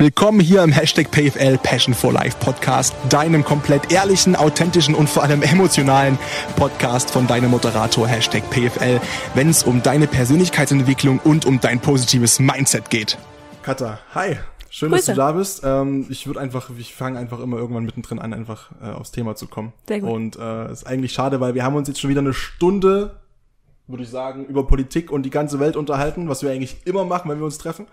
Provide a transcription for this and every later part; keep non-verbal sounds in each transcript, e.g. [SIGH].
Willkommen hier im Hashtag PFL Passion for Life Podcast, deinem komplett ehrlichen, authentischen und vor allem emotionalen Podcast von deinem Moderator Hashtag PFL, wenn es um deine Persönlichkeitsentwicklung und um dein positives Mindset geht. Katha, hi. Schön, Grüße. dass du da bist. Ähm, ich würde einfach, ich fange einfach immer irgendwann mittendrin an, einfach äh, aufs Thema zu kommen. Sehr gut. Und äh, ist eigentlich schade, weil wir haben uns jetzt schon wieder eine Stunde, würde ich sagen, über Politik und die ganze Welt unterhalten, was wir eigentlich immer machen, wenn wir uns treffen.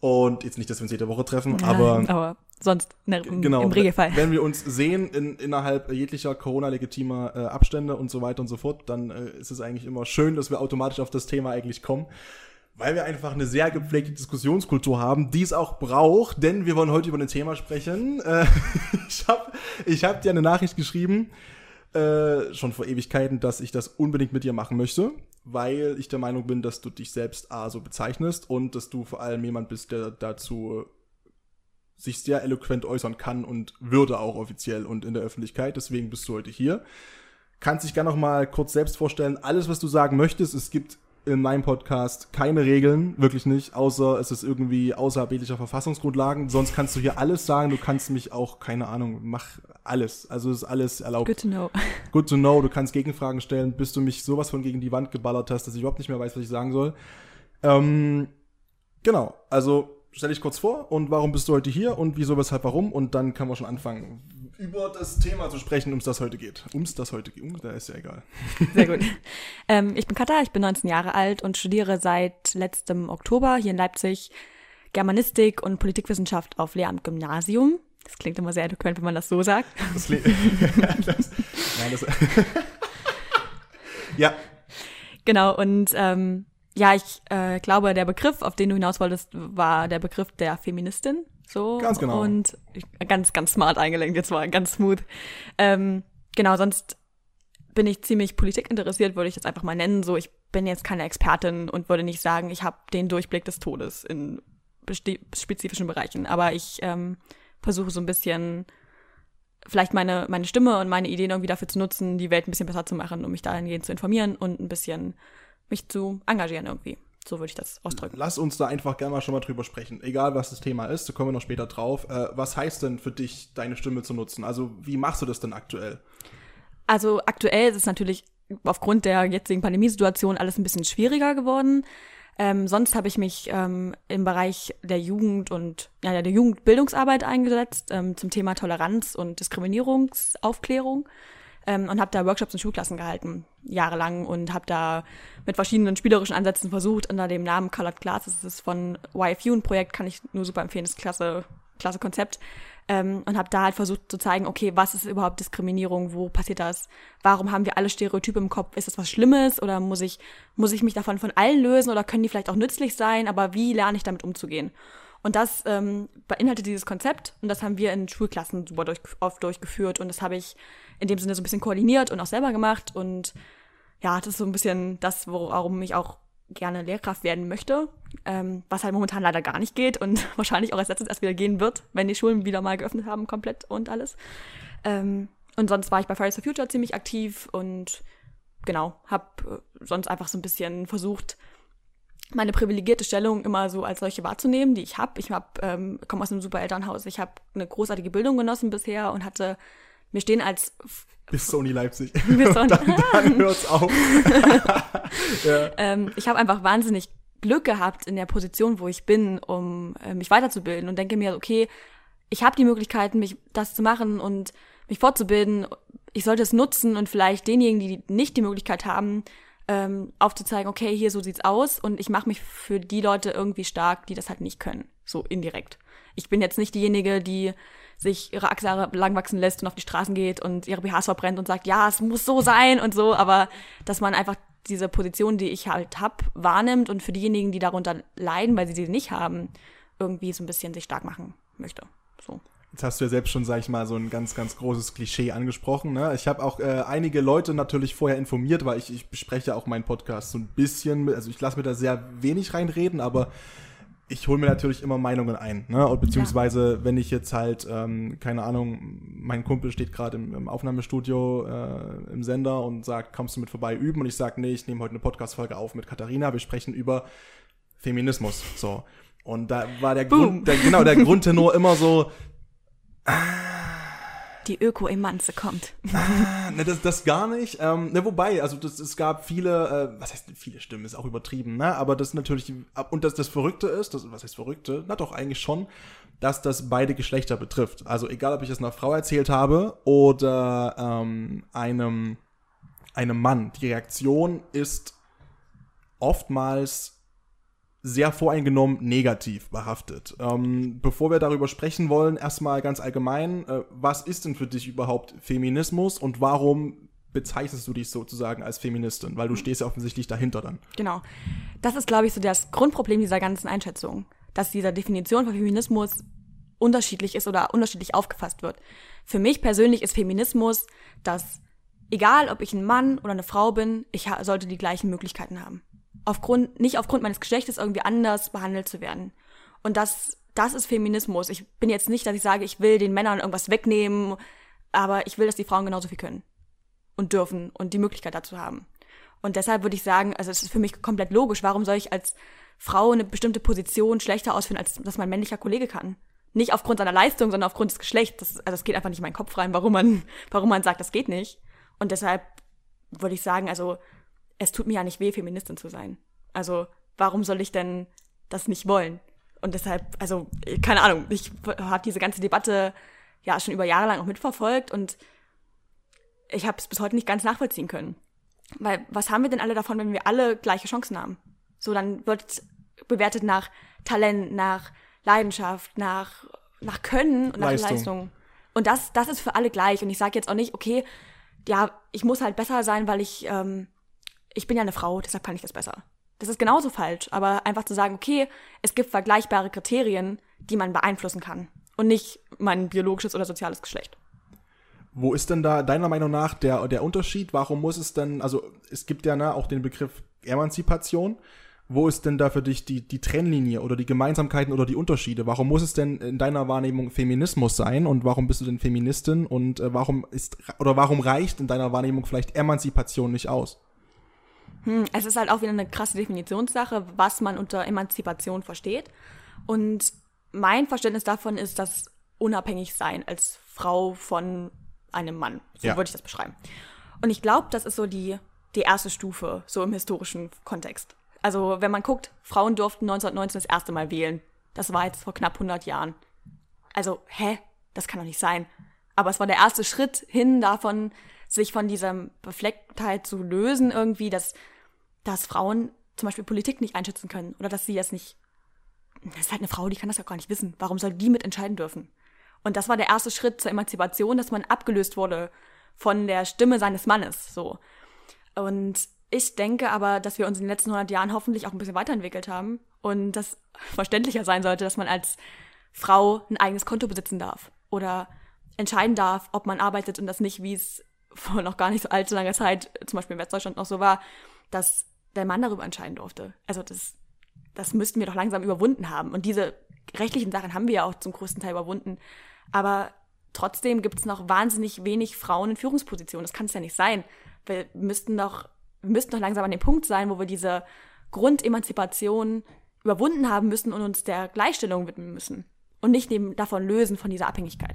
Und jetzt nicht, dass wir uns jede Woche treffen, Nein, aber, aber sonst ne, im, genau, im Regelfall. Wenn wir uns sehen in, innerhalb jeglicher Corona-legitimer äh, Abstände und so weiter und so fort, dann äh, ist es eigentlich immer schön, dass wir automatisch auf das Thema eigentlich kommen. Weil wir einfach eine sehr gepflegte Diskussionskultur haben, die es auch braucht, denn wir wollen heute über ein Thema sprechen. [LAUGHS] Äh, ich habe ich hab dir eine Nachricht geschrieben, äh, schon vor Ewigkeiten, dass ich das unbedingt mit dir machen möchte weil ich der Meinung bin, dass du dich selbst A so bezeichnest und dass du vor allem jemand bist, der dazu sich sehr eloquent äußern kann und würde auch offiziell und in der Öffentlichkeit. Deswegen bist du heute hier. Kannst dich gerne noch mal kurz selbst vorstellen. Alles, was du sagen möchtest, es gibt in meinem Podcast keine Regeln, wirklich nicht, außer es ist irgendwie außerhalblicher Verfassungsgrundlagen. Sonst kannst du hier alles sagen. Du kannst mich auch, keine Ahnung, mach alles. Also ist alles erlaubt. Good to know. [LAUGHS] Good to know. Du kannst Gegenfragen stellen, bis du mich sowas von gegen die Wand geballert hast, dass ich überhaupt nicht mehr weiß, was ich sagen soll. Ähm, genau. Also stell dich kurz vor und warum bist du heute hier und wieso, weshalb, warum und dann können wir schon anfangen über das Thema zu sprechen, um es das heute geht. Um es das heute geht. Um, da ist ja egal. [LAUGHS] Sehr gut. Ähm, ich bin Katha, ich bin 19 Jahre alt und studiere seit letztem Oktober hier in Leipzig Germanistik und Politikwissenschaft auf Lehramt Gymnasium. Das klingt immer sehr eloquent, wenn man das so sagt. Das, das, [LAUGHS] nein, das, ja. Genau, und ähm, ja, ich äh, glaube, der Begriff, auf den du hinaus wolltest, war der Begriff der Feministin. So. Ganz genau. Und ganz, ganz smart eingelenkt jetzt mal, ganz smooth. Ähm, genau, sonst bin ich ziemlich Politik interessiert, würde ich jetzt einfach mal nennen. So, ich bin jetzt keine Expertin und würde nicht sagen, ich habe den Durchblick des Todes in spezifischen Bereichen. Aber ich ähm, versuche so ein bisschen vielleicht meine, meine Stimme und meine Ideen irgendwie dafür zu nutzen, die Welt ein bisschen besser zu machen, um mich dahingehend zu informieren und ein bisschen mich zu engagieren irgendwie. So würde ich das ausdrücken. Lass uns da einfach gerne mal schon mal drüber sprechen. Egal, was das Thema ist, da kommen wir noch später drauf. Äh, was heißt denn für dich, deine Stimme zu nutzen? Also, wie machst du das denn aktuell? Also, aktuell ist es natürlich aufgrund der jetzigen Pandemiesituation alles ein bisschen schwieriger geworden. Ähm, sonst habe ich mich ähm, im Bereich der Jugend und ja, der Jugendbildungsarbeit eingesetzt ähm, zum Thema Toleranz und Diskriminierungsaufklärung ähm, und habe da Workshops in Schulklassen gehalten, jahrelang und habe da mit verschiedenen spielerischen Ansätzen versucht, unter dem Namen Colored Classes, das ist von YFU ein Projekt, kann ich nur super empfehlen, das ist klasse, klasse Konzept. Ähm, und habe da halt versucht zu zeigen, okay, was ist überhaupt Diskriminierung, wo passiert das, warum haben wir alle Stereotype im Kopf, ist das was Schlimmes? Oder muss ich, muss ich mich davon von allen lösen? Oder können die vielleicht auch nützlich sein, aber wie lerne ich damit umzugehen? Und das ähm, beinhaltet dieses Konzept. Und das haben wir in Schulklassen super durch, oft durchgeführt. Und das habe ich in dem Sinne so ein bisschen koordiniert und auch selber gemacht. Und ja, das ist so ein bisschen das, warum ich auch gerne Lehrkraft werden möchte, ähm, was halt momentan leider gar nicht geht und [LAUGHS] wahrscheinlich auch als letztes erst wieder gehen wird, wenn die Schulen wieder mal geöffnet haben, komplett und alles. Ähm, und sonst war ich bei Fridays for Future ziemlich aktiv und genau, habe äh, sonst einfach so ein bisschen versucht, meine privilegierte Stellung immer so als solche wahrzunehmen, die ich habe. Ich hab, ähm, komme aus einem super Elternhaus, ich habe eine großartige Bildung genossen bisher und hatte wir stehen als bis Sony Leipzig. [LAUGHS] Bis Sony. dann, dann [LAUGHS] hört's auf. [LAUGHS] ja. ähm, ich habe einfach wahnsinnig Glück gehabt in der Position, wo ich bin, um äh, mich weiterzubilden und denke mir, okay, ich habe die Möglichkeiten, mich das zu machen und mich fortzubilden. Ich sollte es nutzen und vielleicht denjenigen, die nicht die Möglichkeit haben, ähm, aufzuzeigen, okay, hier so sieht's aus und ich mache mich für die Leute irgendwie stark, die das halt nicht können, so indirekt. Ich bin jetzt nicht diejenige, die sich ihre Achse lang wachsen lässt und auf die Straßen geht und ihre BHs verbrennt und sagt, ja, es muss so sein und so, aber dass man einfach diese Position, die ich halt hab, wahrnimmt und für diejenigen, die darunter leiden, weil sie sie nicht haben, irgendwie so ein bisschen sich stark machen möchte. So. Jetzt hast du ja selbst schon, sag ich mal, so ein ganz, ganz großes Klischee angesprochen. Ne? Ich habe auch äh, einige Leute natürlich vorher informiert, weil ich, ich bespreche auch meinen Podcast so ein bisschen, also ich lasse mir da sehr wenig reinreden, aber ich hole mir natürlich immer Meinungen ein, ne? Und beziehungsweise ja. wenn ich jetzt halt, ähm, keine Ahnung, mein Kumpel steht gerade im, im, Aufnahmestudio äh, im Sender und sagt, kommst du mit vorbei üben? Und ich sage, nee, ich nehme heute eine Podcast-Folge auf mit Katharina, wir sprechen über Feminismus. So. Und da war der Grund, der, genau, der Grundtenor immer so, [LAUGHS] Die Öko-Emanze kommt. Ah, ne, das, das gar nicht. Ähm, ne, wobei, also das, es gab viele, äh, was heißt viele Stimmen, ist auch übertrieben, ne? Aber das natürlich, und das, das Verrückte ist, das, was heißt Verrückte? Na doch, eigentlich schon, dass das beide Geschlechter betrifft. Also egal, ob ich es einer Frau erzählt habe oder ähm, einem, einem Mann, die Reaktion ist oftmals sehr voreingenommen negativ behaftet. Ähm, bevor wir darüber sprechen wollen, erstmal ganz allgemein, äh, was ist denn für dich überhaupt Feminismus und warum bezeichnest du dich sozusagen als Feministin? Weil du stehst ja offensichtlich dahinter dann. Genau. Das ist, glaube ich, so das Grundproblem dieser ganzen Einschätzung, dass diese Definition von Feminismus unterschiedlich ist oder unterschiedlich aufgefasst wird. Für mich persönlich ist Feminismus, dass egal ob ich ein Mann oder eine Frau bin, ich sollte die gleichen Möglichkeiten haben aufgrund, nicht aufgrund meines Geschlechtes irgendwie anders behandelt zu werden. Und das, das ist Feminismus. Ich bin jetzt nicht, dass ich sage, ich will den Männern irgendwas wegnehmen, aber ich will, dass die Frauen genauso viel können und dürfen und die Möglichkeit dazu haben. Und deshalb würde ich sagen, also es ist für mich komplett logisch, warum soll ich als Frau eine bestimmte Position schlechter ausführen, als das mein männlicher Kollege kann? Nicht aufgrund seiner Leistung, sondern aufgrund des Geschlechts. Das, also es geht einfach nicht in meinen Kopf rein, warum man, warum man sagt, das geht nicht. Und deshalb würde ich sagen, also es tut mir ja nicht weh, Feministin zu sein. Also warum soll ich denn das nicht wollen? Und deshalb, also keine Ahnung, ich habe diese ganze Debatte ja schon über Jahre lang auch mitverfolgt und ich habe es bis heute nicht ganz nachvollziehen können. Weil was haben wir denn alle davon, wenn wir alle gleiche Chancen haben? So, dann wird bewertet nach Talent, nach Leidenschaft, nach, nach Können und nach Leistung. Leistung. Und das, das ist für alle gleich. Und ich sage jetzt auch nicht, okay, ja, ich muss halt besser sein, weil ich ähm, ich bin ja eine Frau, deshalb kann ich das besser. Das ist genauso falsch, aber einfach zu sagen, okay, es gibt vergleichbare Kriterien, die man beeinflussen kann und nicht mein biologisches oder soziales Geschlecht. Wo ist denn da deiner Meinung nach der, der Unterschied? Warum muss es denn, also es gibt ja ne, auch den Begriff Emanzipation. Wo ist denn da für dich die, die Trennlinie oder die Gemeinsamkeiten oder die Unterschiede? Warum muss es denn in deiner Wahrnehmung Feminismus sein und warum bist du denn Feministin und äh, warum ist oder warum reicht in deiner Wahrnehmung vielleicht Emanzipation nicht aus? Hm, es ist halt auch wieder eine krasse Definitionssache, was man unter Emanzipation versteht. Und mein Verständnis davon ist das unabhängig sein als Frau von einem Mann. So ja. würde ich das beschreiben. Und ich glaube, das ist so die, die erste Stufe, so im historischen Kontext. Also, wenn man guckt, Frauen durften 1919 das erste Mal wählen. Das war jetzt vor knapp 100 Jahren. Also, hä? Das kann doch nicht sein. Aber es war der erste Schritt hin davon, sich von dieser Beflecktheit zu lösen, irgendwie, dass, dass Frauen zum Beispiel Politik nicht einschätzen können oder dass sie das nicht. Das ist halt eine Frau, die kann das ja gar nicht wissen. Warum soll die mitentscheiden dürfen? Und das war der erste Schritt zur Emanzipation, dass man abgelöst wurde von der Stimme seines Mannes, so. Und ich denke aber, dass wir uns in den letzten 100 Jahren hoffentlich auch ein bisschen weiterentwickelt haben und das verständlicher sein sollte, dass man als Frau ein eigenes Konto besitzen darf oder entscheiden darf, ob man arbeitet und das nicht, wie es [LAUGHS] vor noch gar nicht so allzu langer Zeit, zum Beispiel in Westdeutschland noch so war, dass der Mann darüber entscheiden durfte. Also das, das müssten wir doch langsam überwunden haben. Und diese rechtlichen Sachen haben wir ja auch zum größten Teil überwunden. Aber trotzdem gibt es noch wahnsinnig wenig Frauen in Führungspositionen. Das kann es ja nicht sein. Wir müssten doch, wir müssten doch langsam an dem Punkt sein, wo wir diese Grundemanzipation überwunden haben müssen und uns der Gleichstellung widmen müssen. Und nicht neben davon lösen von dieser Abhängigkeit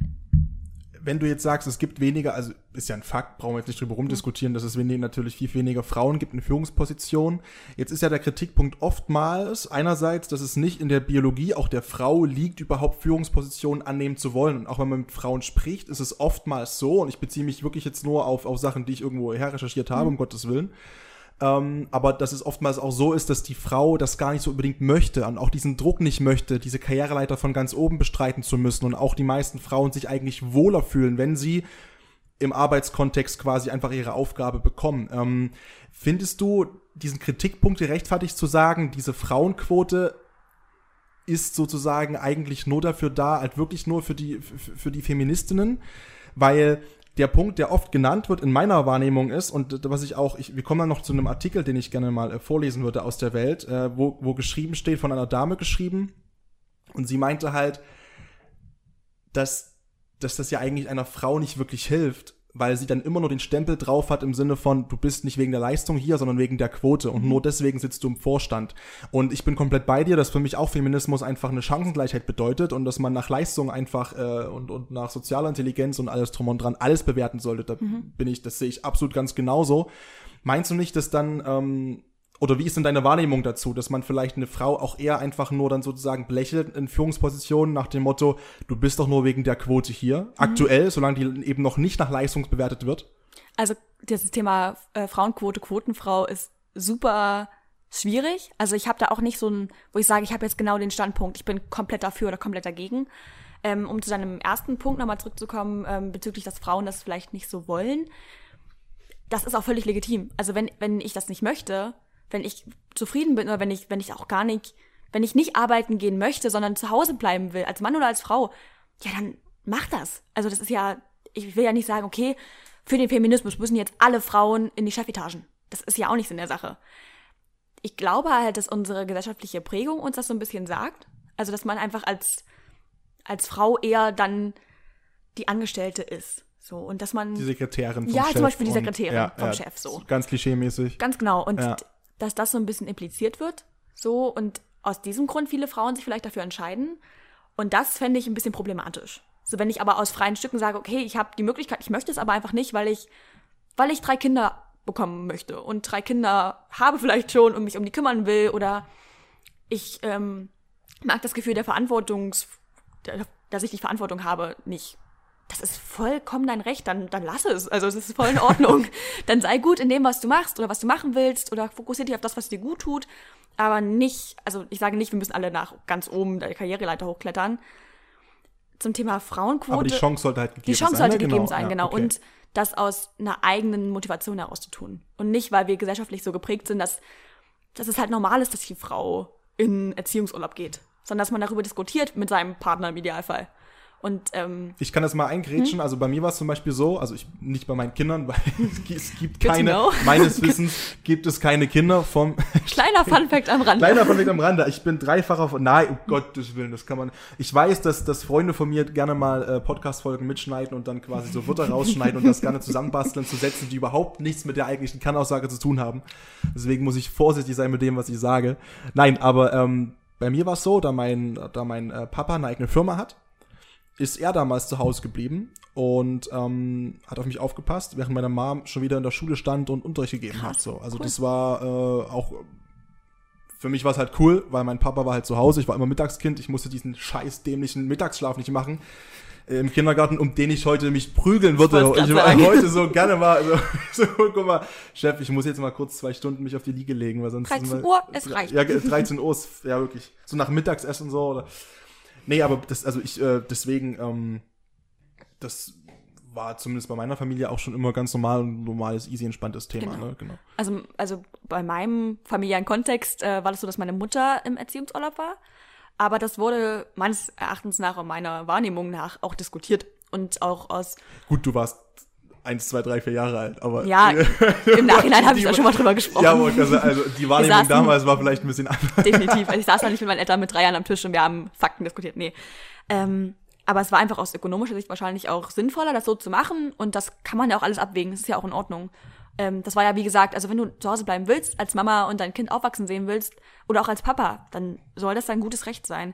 wenn du jetzt sagst, es gibt weniger, also ist ja ein Fakt, brauchen wir jetzt nicht drüber rumdiskutieren, dass es weniger, natürlich viel weniger Frauen gibt in Führungspositionen. Jetzt ist ja der Kritikpunkt oftmals einerseits, dass es nicht in der Biologie auch der Frau liegt, überhaupt Führungspositionen annehmen zu wollen. Und auch wenn man mit Frauen spricht, ist es oftmals so, und ich beziehe mich wirklich jetzt nur auf, auf Sachen, die ich irgendwo her recherchiert habe, mhm. um Gottes Willen, ähm, aber dass es oftmals auch so ist, dass die Frau das gar nicht so unbedingt möchte und auch diesen Druck nicht möchte, diese Karriereleiter von ganz oben bestreiten zu müssen und auch die meisten Frauen sich eigentlich wohler fühlen, wenn sie im Arbeitskontext quasi einfach ihre Aufgabe bekommen. Ähm, findest du diesen Kritikpunkt gerechtfertigt zu sagen, diese Frauenquote ist sozusagen eigentlich nur dafür da, halt wirklich nur für die, für, für die Feministinnen? Weil der Punkt, der oft genannt wird in meiner Wahrnehmung ist, und was ich auch, ich, wir kommen dann noch zu einem Artikel, den ich gerne mal äh, vorlesen würde aus der Welt, äh, wo, wo geschrieben steht, von einer Dame geschrieben, und sie meinte halt, dass, dass das ja eigentlich einer Frau nicht wirklich hilft, weil sie dann immer nur den Stempel drauf hat im Sinne von, du bist nicht wegen der Leistung hier, sondern wegen der Quote und nur deswegen sitzt du im Vorstand. Und ich bin komplett bei dir, dass für mich auch Feminismus einfach eine Chancengleichheit bedeutet und dass man nach Leistung einfach äh, und, und nach sozialer Intelligenz und alles drum und dran alles bewerten sollte. Da bin ich, das sehe ich absolut ganz genauso. Meinst du nicht, dass dann ähm, oder wie ist denn deine Wahrnehmung dazu, dass man vielleicht eine Frau auch eher einfach nur dann sozusagen belächelt in Führungspositionen nach dem Motto, du bist doch nur wegen der Quote hier, aktuell, solange die eben noch nicht nach Leistung bewertet wird? Also dieses Thema äh, Frauenquote, Quotenfrau ist super schwierig. Also ich habe da auch nicht so ein, wo ich sage, ich habe jetzt genau den Standpunkt, ich bin komplett dafür oder komplett dagegen. Ähm, um zu deinem ersten Punkt nochmal zurückzukommen, ähm, bezüglich, dass Frauen das vielleicht nicht so wollen. Das ist auch völlig legitim. Also wenn, wenn ich das nicht möchte, wenn ich zufrieden bin oder wenn ich, wenn ich auch gar nicht, wenn ich nicht arbeiten gehen möchte, sondern zu Hause bleiben will, als Mann oder als Frau, ja, dann mach das. Also das ist ja, ich will ja nicht sagen, okay, für den Feminismus müssen jetzt alle Frauen in die Chefetagen. Das ist ja auch nichts in der Sache. Ich glaube halt, dass unsere gesellschaftliche Prägung uns das so ein bisschen sagt. Also, dass man einfach als, als Frau eher dann die Angestellte ist. So, und dass man. Die Sekretärin vom ja, Chef. zum Beispiel die und- Sekretärin ja, vom ja, Chef, so. Ganz klischeemäßig. Ganz genau. Und Ja. Dass das so ein bisschen impliziert wird, so und aus diesem Grund viele Frauen sich vielleicht dafür entscheiden. Und das fände ich ein bisschen problematisch. So, wenn ich aber aus freien Stücken sage, okay, ich habe die Möglichkeit, ich möchte es aber einfach nicht, weil ich, weil ich drei Kinder bekommen möchte und drei Kinder habe vielleicht schon und mich um die kümmern will oder ich ähm, mag das Gefühl der Verantwortungs, der, dass ich die Verantwortung habe, nicht. Das ist vollkommen dein Recht, dann, dann lass es. Also es ist voll in Ordnung. [LAUGHS] dann sei gut in dem, was du machst oder was du machen willst oder fokussier dich auf das, was dir gut tut. Aber nicht, also ich sage nicht, wir müssen alle nach ganz oben der Karriereleiter hochklettern. Zum Thema Frauenquote. Aber die Chance sollte halt gegeben Die Chance sein. sollte ne? gegeben sein, ja, genau. okay. Und das aus einer eigenen Motivation heraus zu tun. Und nicht, weil wir gesellschaftlich so geprägt sind, dass, dass es halt normal ist, dass die Frau in Erziehungsurlaub geht. Sondern dass man darüber diskutiert mit seinem Partner im Idealfall. Und ähm, Ich kann das mal Hm? eingrätschen. Also bei mir war es zum Beispiel so, also ich nicht bei meinen Kindern, [LAUGHS] weil es gibt keine, meines [LAUGHS] Wissens gibt es keine Kinder vom [LAUGHS] kleiner Funfact am Rand. Kleiner von am Rande. Ich bin dreifacher von. Nein, um Gottes Willen, das kann man. Ich weiß, dass, dass Freunde von mir gerne mal äh, Podcast-Folgen mitschneiden und dann quasi so Wörter rausschneiden und das gerne zusammenbasteln zu Sätzen, die überhaupt nichts mit der eigentlichen Kannaussage zu tun haben. Deswegen muss ich vorsichtig sein mit dem, was ich sage. Nein, aber ähm, bei mir war es so, da mein, da mein äh, Papa eine eigene Firma hat, ist er damals zu Hause geblieben und ähm, hat auf mich aufgepasst, während meine Mom schon wieder in der Schule stand und Unterricht gegeben hat. Krass, So. Also cool. das war äh, auch für mich war es halt cool, weil mein Papa war halt zu Hause, ich war immer Mittagskind, ich musste diesen scheiß dämlichen Mittagsschlaf nicht machen im Kindergarten, um den ich heute mich prügeln würde. Ich Ich [LAUGHS] heute so gerne mal, so, [LAUGHS] so, guck mal, Chef, ich muss jetzt mal kurz zwei Stunden mich auf die Liege legen, weil sonst 13 sind wir- Uhr, es reicht. Ja, ge- 13 Uhr ist, ja wirklich, so nach Mittagsessen so oder. Nee, aber das, also ich, äh, deswegen, ähm, das war zumindest bei meiner Familie auch schon immer ganz normal und normales, easy, entspanntes Thema, Genau. ne? Genau. Also, also bei meinem familiären Kontext äh, war das so, dass meine Mutter im Erziehungsurlaub war. Aber das wurde meines Erachtens nach und meiner Wahrnehmung nach auch diskutiert. Und auch aus, Gut, du warst eins, zwei, drei, vier Jahre alt, aber. ja, im Nachhinein habe ich [LAUGHS] da schon mal drüber gesprochen. Ja, also, also die Wahrnehmung saßen- damals war vielleicht ein bisschen anders. Definitiv. Also ich saß da nicht mit meinen Eltern mit drei Jahren am Tisch und wir haben Fakten diskutiert. Nee. Ähm, aber es war einfach aus ökonomischer Sicht wahrscheinlich auch sinnvoller, das so zu machen. Und das kann man ja auch alles abwägen. Das ist ja auch in Ordnung. Ähm, das war ja, wie gesagt, also wenn du zu Hause bleiben willst, als Mama und dein Kind aufwachsen sehen willst, oder auch als Papa, dann soll das dein gutes Recht sein.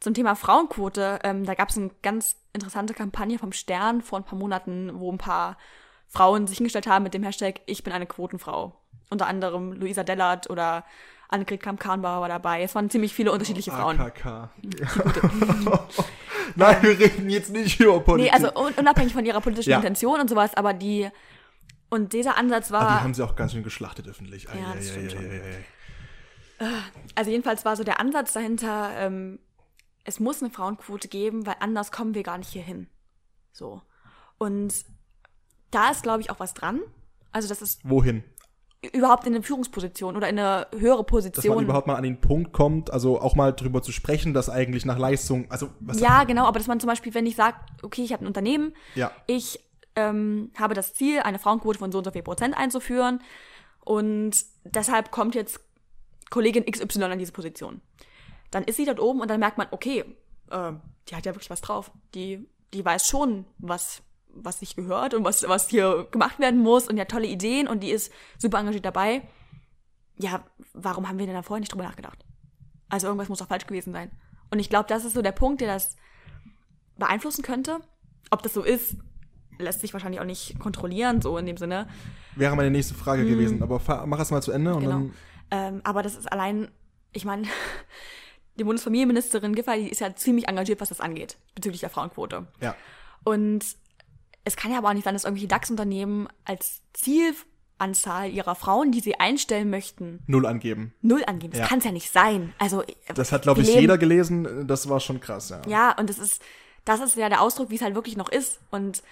Zum Thema Frauenquote, ähm, da gab es eine ganz interessante Kampagne vom Stern vor ein paar Monaten, wo ein paar Frauen sich hingestellt haben mit dem Hashtag Ich bin eine Quotenfrau. Unter anderem Luisa Dellert oder Annegret Kramp-Karrenbauer war dabei. Es waren ziemlich viele unterschiedliche Frauen. AKK. [LAUGHS] Nein, wir reden jetzt nicht über Politik. Nee, also un unabhängig von ihrer politischen Ja. Intention und sowas, aber die und dieser Ansatz Aber die war, haben sie auch ganz schön geschlachtet öffentlich. Ja, ei, das ei, stimmt ei, schon. ei. also jedenfalls war so der Ansatz dahinter, ähm, es muss eine Frauenquote geben, weil anders kommen wir gar nicht hier hin. So. Und da ist, glaube ich, auch was dran. Also, das ist Wohin? überhaupt in eine Führungsposition oder in eine höhere Dass man Position. überhaupt mal an den Punkt kommt, also auch mal drüber zu sprechen, dass eigentlich nach Leistung, also was ja, genau, aber dass man zum Beispiel, wenn ich sage, okay, ich habe ein Unternehmen, ja. ich ähm, habe das Ziel, eine Frauenquote von so und so viel Prozent einzuführen und deshalb kommt jetzt Kollegin XY an diese Position. Dann ist sie dort oben und dann merkt man, okay, äh, die hat ja wirklich was drauf. Die, die weiß schon, was, was sich gehört und was, was hier gemacht werden muss und die hat tolle Ideen und die ist super engagiert dabei. Ja, warum haben wir denn da vorher nicht drüber nachgedacht? Also irgendwas muss doch falsch gewesen sein. Und ich glaube, das ist so der Punkt, der das beeinflussen könnte. Ob das so ist, lässt sich wahrscheinlich auch nicht kontrollieren, so in dem Sinne. Wäre meine nächste Frage gewesen, aber mach es mal zu Ende und Genau. dann. Ähm, aber das ist allein, ich meine, [LAUGHS] die Bundesfamilienministerin Giffey, die ist ja ziemlich engagiert, was das angeht, bezüglich der Frauenquote. Ja. Und es kann ja aber auch nicht sein, dass irgendwelche DAX-Unternehmen als Zielanzahl ihrer Frauen, die sie einstellen möchten, Null angeben. null angeben. Das Ja. kann es ja nicht sein. Also Das hat, glaube ich, leben- jeder gelesen. Das war schon krass, ja. Ja, und das ist, das ist ja der Ausdruck, wie es halt wirklich noch ist. Und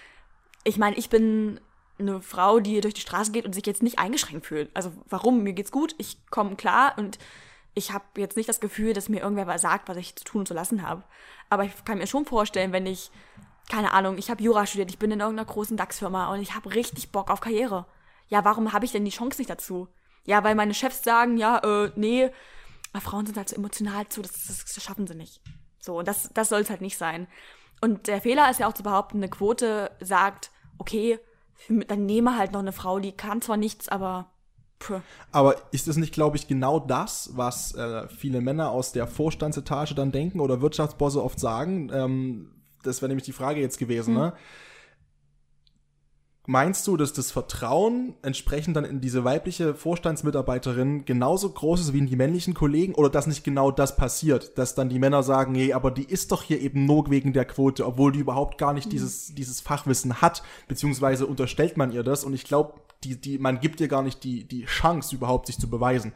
ich meine, ich bin eine Frau, die durch die Straße geht und sich jetzt nicht eingeschränkt fühlt. Also warum? Mir geht's gut, ich komme klar und ich habe jetzt nicht das Gefühl, dass mir irgendwer was sagt, was ich zu tun und zu lassen habe. Aber ich kann mir schon vorstellen, wenn ich, keine Ahnung, ich habe Jura studiert, ich bin in irgendeiner großen DAX-Firma und ich habe richtig Bock auf Karriere. Ja, warum habe ich denn die Chance nicht dazu? Ja, weil meine Chefs sagen, ja, äh, nee, Frauen sind halt so emotional zu, das, das, das schaffen sie nicht. So, und das, das soll es halt nicht sein. Und der Fehler ist ja auch zu behaupten, eine Quote sagt, okay, dann nehme halt noch eine Frau, die kann zwar nichts, aber pff. Aber ist es nicht, glaube ich, genau das, was äh, viele Männer aus der Vorstandsetage dann denken oder Wirtschaftsbosse oft sagen? Ähm, das wäre nämlich die Frage jetzt gewesen, ne? Meinst du, dass das Vertrauen entsprechend dann in diese weibliche Vorstandsmitarbeiterin genauso groß ist wie in die männlichen Kollegen oder dass nicht genau das passiert, dass dann die Männer sagen, nee, aber die ist doch hier eben nur wegen der Quote, obwohl die überhaupt gar nicht dieses, dieses Fachwissen hat, beziehungsweise unterstellt man ihr das und ich glaube, die, die, man gibt ihr gar nicht die, die Chance überhaupt sich zu beweisen.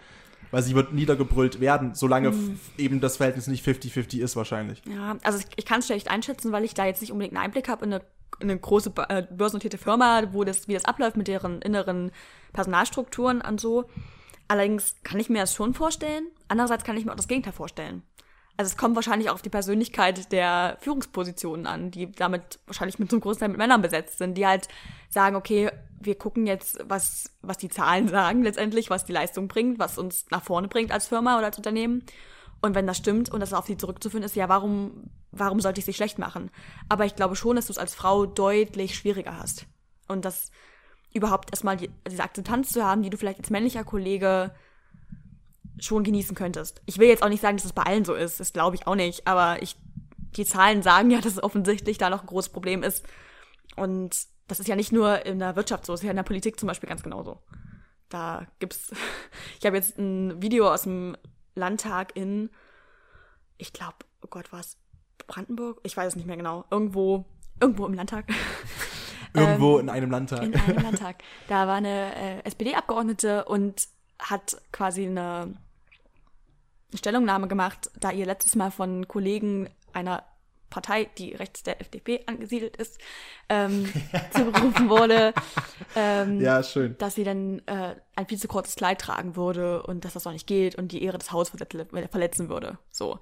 Weil sie wird niedergebrüllt werden, solange f- eben das Verhältnis nicht 50-50 ist wahrscheinlich. Ja, also ich, ich kann es schlecht einschätzen, weil ich da jetzt nicht unbedingt einen Einblick habe in eine, in eine große äh, börsennotierte Firma, wo das, wie das abläuft mit deren inneren Personalstrukturen und so. Allerdings kann ich mir das schon vorstellen. Andererseits kann ich mir auch das Gegenteil vorstellen. Also es kommt wahrscheinlich auch auf die Persönlichkeit der Führungspositionen an, die damit wahrscheinlich mit so einem Großteil mit Männern besetzt sind, die halt sagen, okay, wir gucken jetzt, was, was die Zahlen [LAUGHS] sagen letztendlich, was die Leistung bringt, was uns nach vorne bringt als Firma oder als Unternehmen. Und wenn das stimmt und das auf sie zurückzuführen ist, ja, warum, warum sollte ich sie schlecht machen? Aber ich glaube schon, dass du es als Frau deutlich schwieriger hast. Und das überhaupt erstmal die, diese Akzeptanz zu haben, die du vielleicht als männlicher Kollege schon genießen könntest. Ich will jetzt auch nicht sagen, dass es bei allen so ist, das glaube ich auch nicht, aber ich, die Zahlen sagen ja, dass es offensichtlich da noch ein großes Problem ist. Und das ist ja nicht nur in der Wirtschaft so, es ist ja in der Politik zum Beispiel ganz genauso. Da gibt's, [LAUGHS] ich habe jetzt ein Video aus dem Landtag in, ich glaube, oh Gott, was Brandenburg? Ich weiß es nicht mehr genau. Irgendwo, irgendwo im Landtag. [LAUGHS] Irgendwo in einem Landtag. In einem [LAUGHS] Landtag. Da war eine äh, SPD-Abgeordnete und hat quasi eine Stellungnahme gemacht, da ihr letztes Mal von Kollegen einer Partei, die rechts der FDP angesiedelt ist, ähm, [LAUGHS] zugerufen wurde, ähm, ja, schön. dass sie dann äh, ein viel zu kurzes Kleid tragen würde und dass das auch nicht geht und die Ehre des Hauses verlet- verletzen würde. So.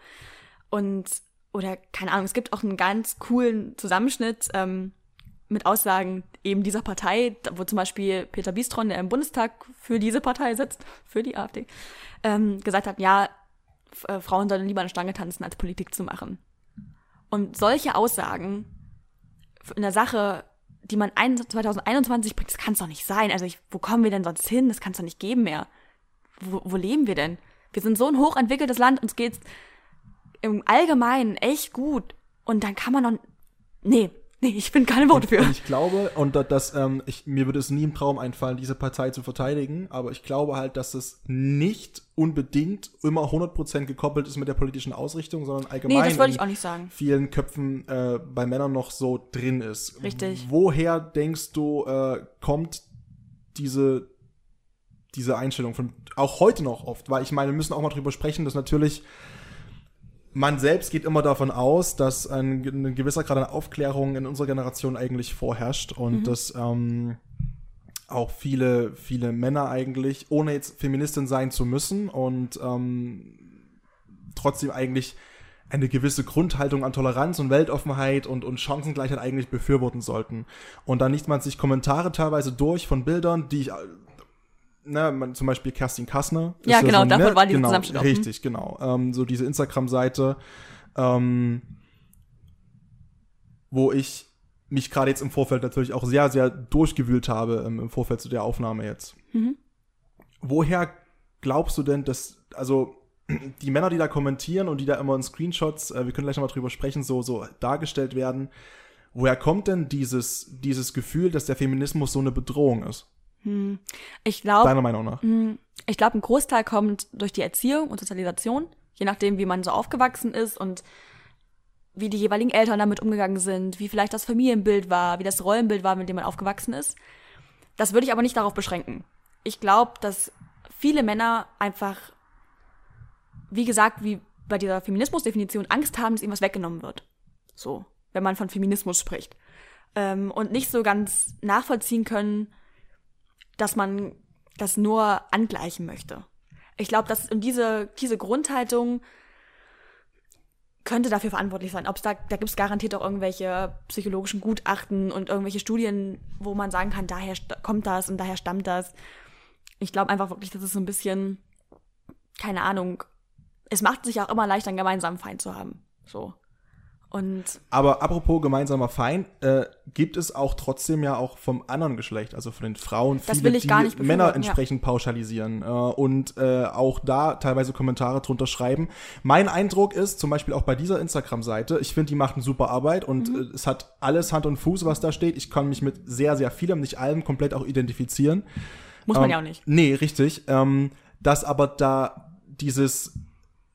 Und, oder keine Ahnung, es gibt auch einen ganz coolen Zusammenschnitt ähm, mit Aussagen eben dieser Partei, wo zum Beispiel Peter Biestron, der im Bundestag für diese Partei sitzt, [LAUGHS] für die AfD, ähm, gesagt hat, ja, äh, Frauen sollen lieber eine Stange tanzen, als Politik zu machen. Und solche Aussagen in der Sache, die man ein, 2021 bringt, das kann es doch nicht sein. Also ich, wo kommen wir denn sonst hin? Das kann es doch nicht geben mehr. Wo, wo leben wir denn? Wir sind so ein hochentwickeltes Land, uns geht's im Allgemeinen echt gut. Und dann kann man noch. Nee, [LAUGHS] nee, ich bin keine Worte für. Und ich glaube, und da- das, ähm, ich, mir würde es nie im Traum einfallen, diese Partei zu verteidigen, aber ich glaube halt, dass es nicht unbedingt immer 100% gekoppelt ist mit der politischen Ausrichtung, sondern allgemein Nee, das wollte ich in auch nicht sagen. vielen Köpfen äh, bei Männern noch so drin ist. Richtig. Woher denkst du, äh, kommt diese, diese Einstellung von, auch heute noch oft? Weil ich meine, wir müssen auch mal drüber sprechen, dass natürlich man selbst geht immer davon aus, dass ein, ein gewisser Grad an Aufklärung in unserer Generation eigentlich vorherrscht und dass ähm, auch viele, viele Männer eigentlich, ohne jetzt Feministin sein zu müssen und ähm, trotzdem eigentlich eine gewisse Grundhaltung an Toleranz und Weltoffenheit und, und Chancengleichheit eigentlich befürworten sollten. Und dann liest man sich Kommentare teilweise durch von Bildern, die ich, äh, ne, man, zum Beispiel Kerstin Kassner. Ja, genau, so, davon ne, war dieser genau, Zusammenschnitt auch, Richtig, genau. Ähm, so diese Instagram-Seite, ähm, wo ich mich gerade jetzt im Vorfeld natürlich auch sehr, sehr durchgewühlt habe ähm, im Vorfeld zu der Aufnahme jetzt. Mhm. Woher glaubst du denn, dass, also die Männer, die da kommentieren und die da immer in Screenshots, äh, wir können gleich nochmal drüber sprechen, so, so dargestellt werden, woher kommt denn dieses, dieses Gefühl, dass der Feminismus so eine Bedrohung ist? Hm. Ich glaube. Deiner Meinung nach? Hm, ich glaube, ein Großteil kommt durch die Erziehung und Sozialisation, je nachdem, wie man so aufgewachsen ist und wie die jeweiligen Eltern damit umgegangen sind, wie vielleicht das Familienbild war, wie das Rollenbild war, mit dem man aufgewachsen ist. Das würde ich aber nicht darauf beschränken. Ich glaube, dass viele Männer einfach, wie gesagt, wie bei dieser Feminismusdefinition Angst haben, dass ihnen was weggenommen wird. So, wenn man von Feminismus spricht. Ähm, und nicht so ganz nachvollziehen können, dass man das nur angleichen möchte. Ich glaube, dass diese, diese Grundhaltung könnte dafür verantwortlich sein. Ob's da da gibt es garantiert auch irgendwelche psychologischen Gutachten und irgendwelche Studien, wo man sagen kann, daher kommt das und daher stammt das. Ich glaube einfach wirklich, dass es so ein bisschen, keine Ahnung, es macht sich auch immer leichter, einen gemeinsamen Feind zu haben. So. Und Aber apropos gemeinsamer Feind, äh, gibt es auch trotzdem ja auch vom anderen Geschlecht, also von den Frauen, viele, die Männer entsprechend ja. pauschalisieren äh, und äh, auch da teilweise Kommentare drunter schreiben. Mein Eindruck ist, zum Beispiel auch bei dieser Instagram-Seite, ich finde, die macht eine super Arbeit und mhm. Äh, es hat alles Hand und Fuß, was da steht. Ich kann mich mit sehr, sehr vielem, nicht allem, komplett auch identifizieren. Muss man ähm, ja auch nicht. Nee, richtig. Ähm, dass aber da dieses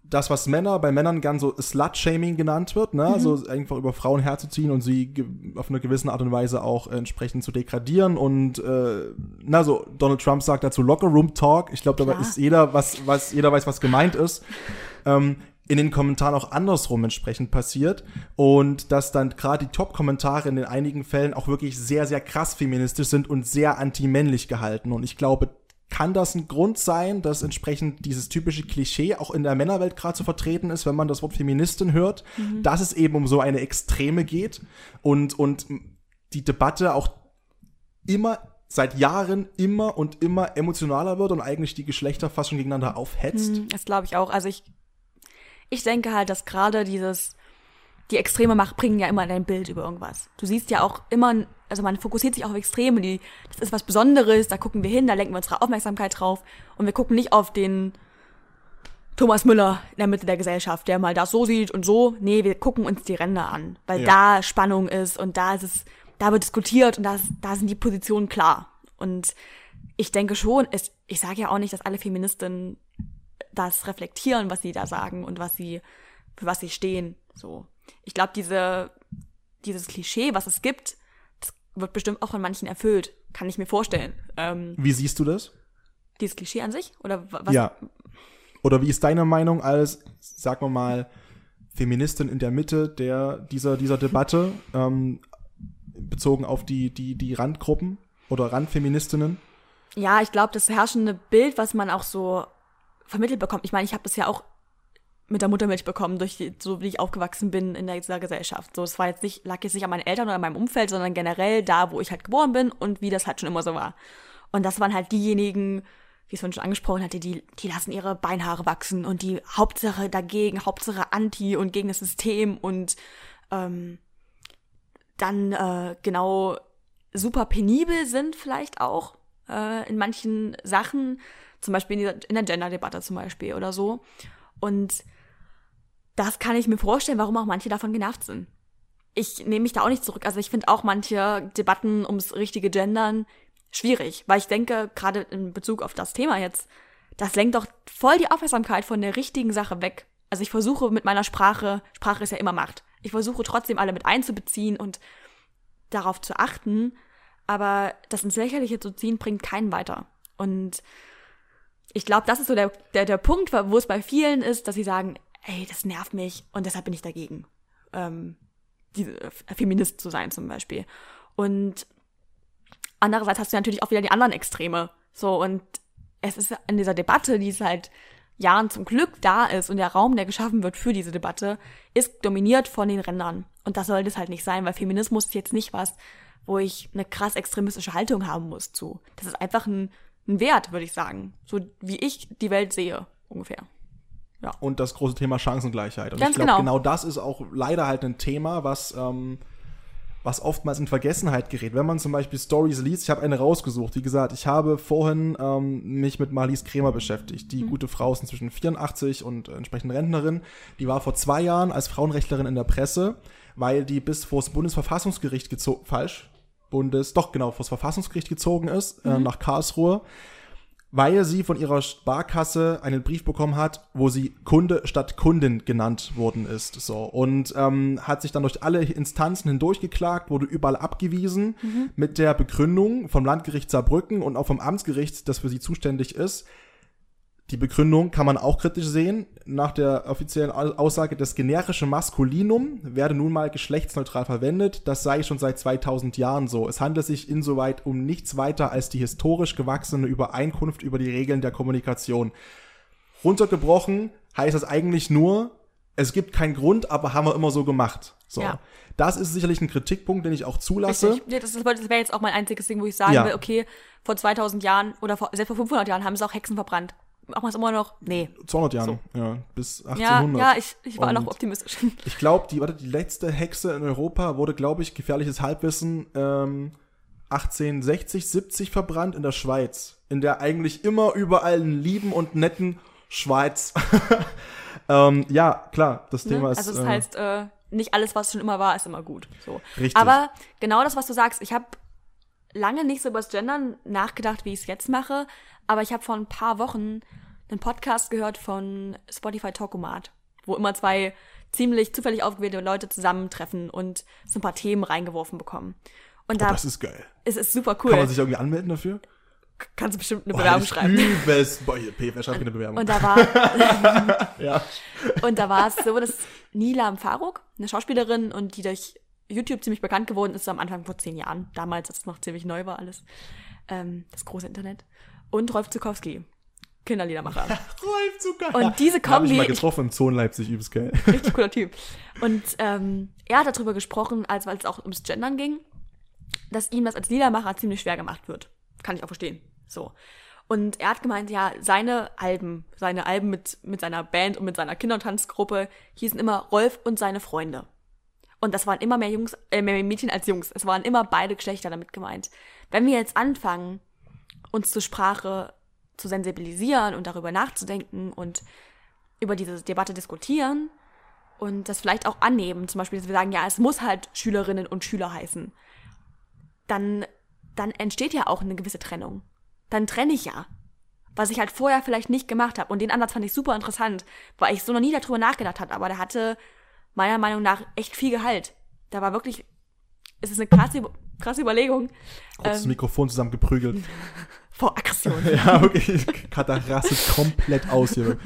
das, was Männer bei Männern gern so Slut-Shaming genannt wird, ne? Mhm. Also einfach über Frauen herzuziehen und sie auf eine gewisse Art und Weise auch entsprechend zu degradieren. Und äh, na so, Donald Trump sagt dazu Locker Room Talk. Ich glaube, da ist jeder, was, was, jeder weiß, was gemeint ist. Ähm, in den Kommentaren auch andersrum entsprechend passiert und dass dann gerade die Top-Kommentare in den einigen Fällen auch wirklich sehr, sehr krass feministisch sind und sehr anti-männlich gehalten. Und ich glaube, kann das ein Grund sein, dass entsprechend dieses typische Klischee auch in der Männerwelt gerade zu vertreten ist, wenn man das Wort Feministin hört, mhm. dass es eben um so eine Extreme geht und, und die Debatte auch immer seit Jahren immer und immer emotionaler wird und eigentlich die Geschlechter fast schon gegeneinander aufhetzt. Mhm, das glaube ich auch. Also ich, ich denke halt, dass gerade dieses die extreme Macht bringen ja immer dein Bild über irgendwas. Du siehst ja auch immer, also man fokussiert sich auch auf Extreme, die, das ist was Besonderes, da gucken wir hin, da lenken wir unsere Aufmerksamkeit drauf und wir gucken nicht auf den Thomas Müller in der Mitte der Gesellschaft, der mal das so sieht und so. Nee, wir gucken uns die Ränder an, weil ja. da Spannung ist und da ist es, da wird diskutiert und da, da sind die Positionen klar. Und ich denke schon, es, ich sage ja auch nicht, dass alle Feministinnen das reflektieren, was sie da sagen und was sie, für was sie stehen. So ich glaube, diese, dieses Klischee, was es gibt, wird bestimmt auch von manchen erfüllt. Kann ich mir vorstellen. Ähm, wie siehst du das? Dieses Klischee an sich? Oder was? Ja. Oder wie ist deine Meinung als, sagen wir mal, Feministin in der Mitte der, dieser, dieser Debatte, ähm, bezogen auf die, die, die Randgruppen oder Randfeministinnen? Ja, ich glaube, das herrschende Bild, was man auch so vermittelt bekommt. Ich meine, ich habe das ja auch mit der Muttermilch bekommen, durch die, so wie ich aufgewachsen bin in dieser Gesellschaft. So, es war jetzt nicht, lag jetzt nicht an meinen Eltern oder an meinem Umfeld, sondern generell da, wo ich halt geboren bin und wie das halt schon immer so war. Und das waren halt diejenigen, wie es vorhin schon angesprochen hatte, die, die lassen ihre Beinhaare wachsen und die Hauptsache dagegen, Hauptsache anti und gegen das System und ähm, dann äh, genau super penibel sind vielleicht auch äh, in manchen Sachen, zum Beispiel in, dieser, in der Gender-Debatte zum Beispiel oder so. Und das kann ich mir vorstellen, warum auch manche davon genervt sind. Ich nehme mich da auch nicht zurück. Also ich finde auch manche Debatten ums richtige Gendern schwierig, weil ich denke, gerade in Bezug auf das Thema jetzt, das lenkt doch voll die Aufmerksamkeit von der richtigen Sache weg. Also ich versuche mit meiner Sprache, Sprache ist ja immer Macht. Ich versuche trotzdem alle mit einzubeziehen und darauf zu achten, aber das ins Lächerliche zu ziehen, bringt keinen weiter. Und ich glaube, das ist so der, der, der Punkt, wo es bei vielen ist, dass sie sagen, ey, das nervt mich und deshalb bin ich dagegen, ähm, diese, äh, Feminist zu sein zum Beispiel. Und andererseits hast du natürlich auch wieder die anderen Extreme. So, und es ist in dieser Debatte, die seit Jahren zum Glück da ist und der Raum, der geschaffen wird für diese Debatte, ist dominiert von den Rändern. Und das sollte es halt nicht sein, weil Feminismus ist jetzt nicht was, wo ich eine krass extremistische Haltung haben muss zu. Das ist einfach ein, ein Wert, würde ich sagen. So wie ich die Welt sehe, ungefähr. Ja. Und das große Thema Chancengleichheit. Und Ganz ich glaube, genau. genau das ist auch leider halt ein Thema, was ähm, was oftmals in Vergessenheit gerät. Wenn man zum Beispiel Stories liest, ich habe eine rausgesucht. Wie gesagt, ich habe vorhin ähm, mich mit Marlies Kremer beschäftigt. Die mhm. gute Frau ist inzwischen 84 und äh, entsprechend Rentnerin. Die war vor zwei Jahren als Frauenrechtlerin in der Presse, weil die bis vor das Bundesverfassungsgericht gezogen, falsch, Bundes, doch genau, vor das Verfassungsgericht gezogen ist, äh, mhm. äh, nach Karlsruhe weil sie von ihrer Sparkasse einen Brief bekommen hat, wo sie Kunde statt Kundin genannt worden ist. So und ähm, hat sich dann durch alle Instanzen hindurchgeklagt, wurde überall abgewiesen mhm. mit der Begründung vom Landgericht Saarbrücken und auch vom Amtsgericht, das für sie zuständig ist, die Begründung kann man auch kritisch sehen. Nach der offiziellen Aussage, das generische Maskulinum werde nun mal geschlechtsneutral verwendet. Das sei schon seit 2000 Jahren so. Es handelt sich insoweit um nichts weiter als die historisch gewachsene Übereinkunft über die Regeln der Kommunikation. Runtergebrochen heißt das eigentlich nur, es gibt keinen Grund, aber haben wir immer so gemacht. So. Ja. Das ist sicherlich ein Kritikpunkt, den ich auch zulasse. Richtig. Das, das wäre jetzt auch mein einziges Ding, wo ich sagen ja. will, okay, vor 2000 Jahren oder vor, selbst vor 500 Jahren haben sie auch Hexen verbrannt machen wir es immer noch? Nee. 200 Jahre, so. ja, bis 1800. Ja, ja ich, ich war und noch optimistisch. [LAUGHS] Ich glaube, die, warte, die letzte Hexe in Europa wurde, glaube ich, gefährliches Halbwissen, ähm, 1860, 70 verbrannt in der Schweiz. In der eigentlich immer überall lieben und netten Schweiz. [LAUGHS] ähm, ja, klar, das ne? Thema ist. Also, das äh, heißt, äh, nicht alles, was schon immer war, ist immer gut. So. Richtig. Aber genau das, was du sagst, ich habe lange nicht so über das Gendern nachgedacht, wie ich es jetzt mache, aber ich habe vor ein paar Wochen einen Podcast gehört von Spotify Talkomat, wo immer zwei ziemlich zufällig aufgewählte Leute zusammentreffen und so ein paar Themen reingeworfen bekommen. Und oh, da, das ist geil. Es ist super cool. Kann man sich irgendwie anmelden dafür? Kannst du bestimmt eine oh, Bewerbung schreiben. Übelst. Boah, wer schreibt eine Bewerbung? Und da war, [LAUGHS] ja. und da war es so, dass Nila Faruk, eine Schauspielerin und die durch YouTube ziemlich bekannt geworden ist, am Anfang vor zehn Jahren. Damals, als es noch ziemlich neu war alles. Ähm, das große Internet und Rolf Zukowski. Kinderliedermacher. [LAUGHS] Rolf Zukowski. Und diese Kombi. Hab ich mal getroffen im Zoo in Leipzig, übelst geil. [LAUGHS] Richtig cooler Typ. Und ähm, er hat darüber gesprochen, als weil es auch ums Gendern ging, dass ihm das als Liedermacher ziemlich schwer gemacht wird. Kann ich auch verstehen. So. Und er hat gemeint, ja, seine Alben, seine Alben mit, mit seiner Band und mit seiner Kindertanzgruppe hießen immer Rolf und seine Freunde. Und das waren immer mehr Jungs, äh, mehr Mädchen als Jungs. Es waren immer beide Geschlechter damit gemeint. Wenn wir jetzt anfangen, uns zur Sprache zu sensibilisieren und darüber nachzudenken und über diese Debatte diskutieren und das vielleicht auch annehmen. Zum Beispiel, dass wir sagen, ja, es muss halt Schülerinnen und Schüler heißen. Dann, dann entsteht ja auch eine gewisse Trennung. Dann trenne ich ja. Was ich halt vorher vielleicht nicht gemacht habe. Und den Ansatz fand ich super interessant, weil ich so noch nie darüber nachgedacht habe. Aber der hatte meiner Meinung nach echt viel Gehalt. Da war wirklich, es ist eine krasse, krasse Überlegung. Kurz ähm, das Mikrofon zusammengeprügelt. [LAUGHS] vor Aggression. [LAUGHS] ja, okay. Kata rastet komplett aus hier.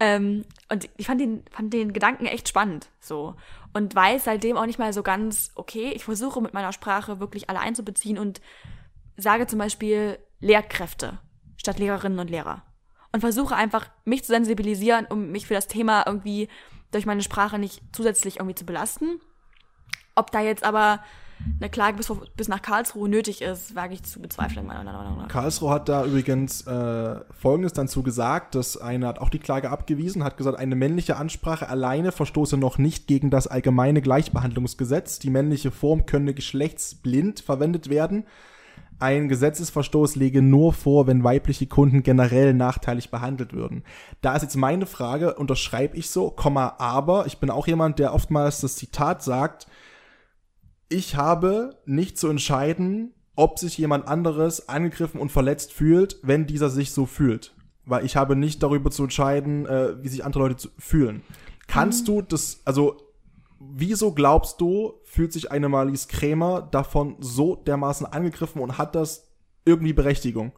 Ähm, und ich fand den, fand den Gedanken echt spannend, so. Und weiß seitdem auch nicht mal so ganz, okay, ich versuche mit meiner Sprache wirklich alle einzubeziehen und sage zum Beispiel Lehrkräfte statt Lehrerinnen und Lehrer. Und versuche einfach, mich zu sensibilisieren, um mich für das Thema irgendwie durch meine Sprache nicht zusätzlich irgendwie zu belasten. Ob da jetzt aber eine Klage bis, bis nach Karlsruhe nötig ist, wage ich zu bezweifeln, meiner Meinung nach. Karlsruhe hat da übrigens äh, Folgendes dazu gesagt, dass eine hat auch die Klage abgewiesen, hat gesagt, eine männliche Ansprache alleine verstoße noch nicht gegen das allgemeine Gleichbehandlungsgesetz. Die männliche Form könne geschlechtsblind verwendet werden. Ein Gesetzesverstoß lege nur vor, wenn weibliche Kunden generell nachteilig behandelt würden. Da ist jetzt meine Frage, unterschreibe ich so, Komma, aber ich bin auch jemand, der oftmals das Zitat sagt, ich habe nicht zu entscheiden, ob sich jemand anderes angegriffen und verletzt fühlt, wenn dieser sich so fühlt. Weil ich habe nicht darüber zu entscheiden, äh, wie sich andere Leute fühlen. Kannst mhm. du das, also wieso glaubst du, fühlt sich eine Marlies Krämer davon so dermaßen angegriffen und hat das irgendwie Berechtigung?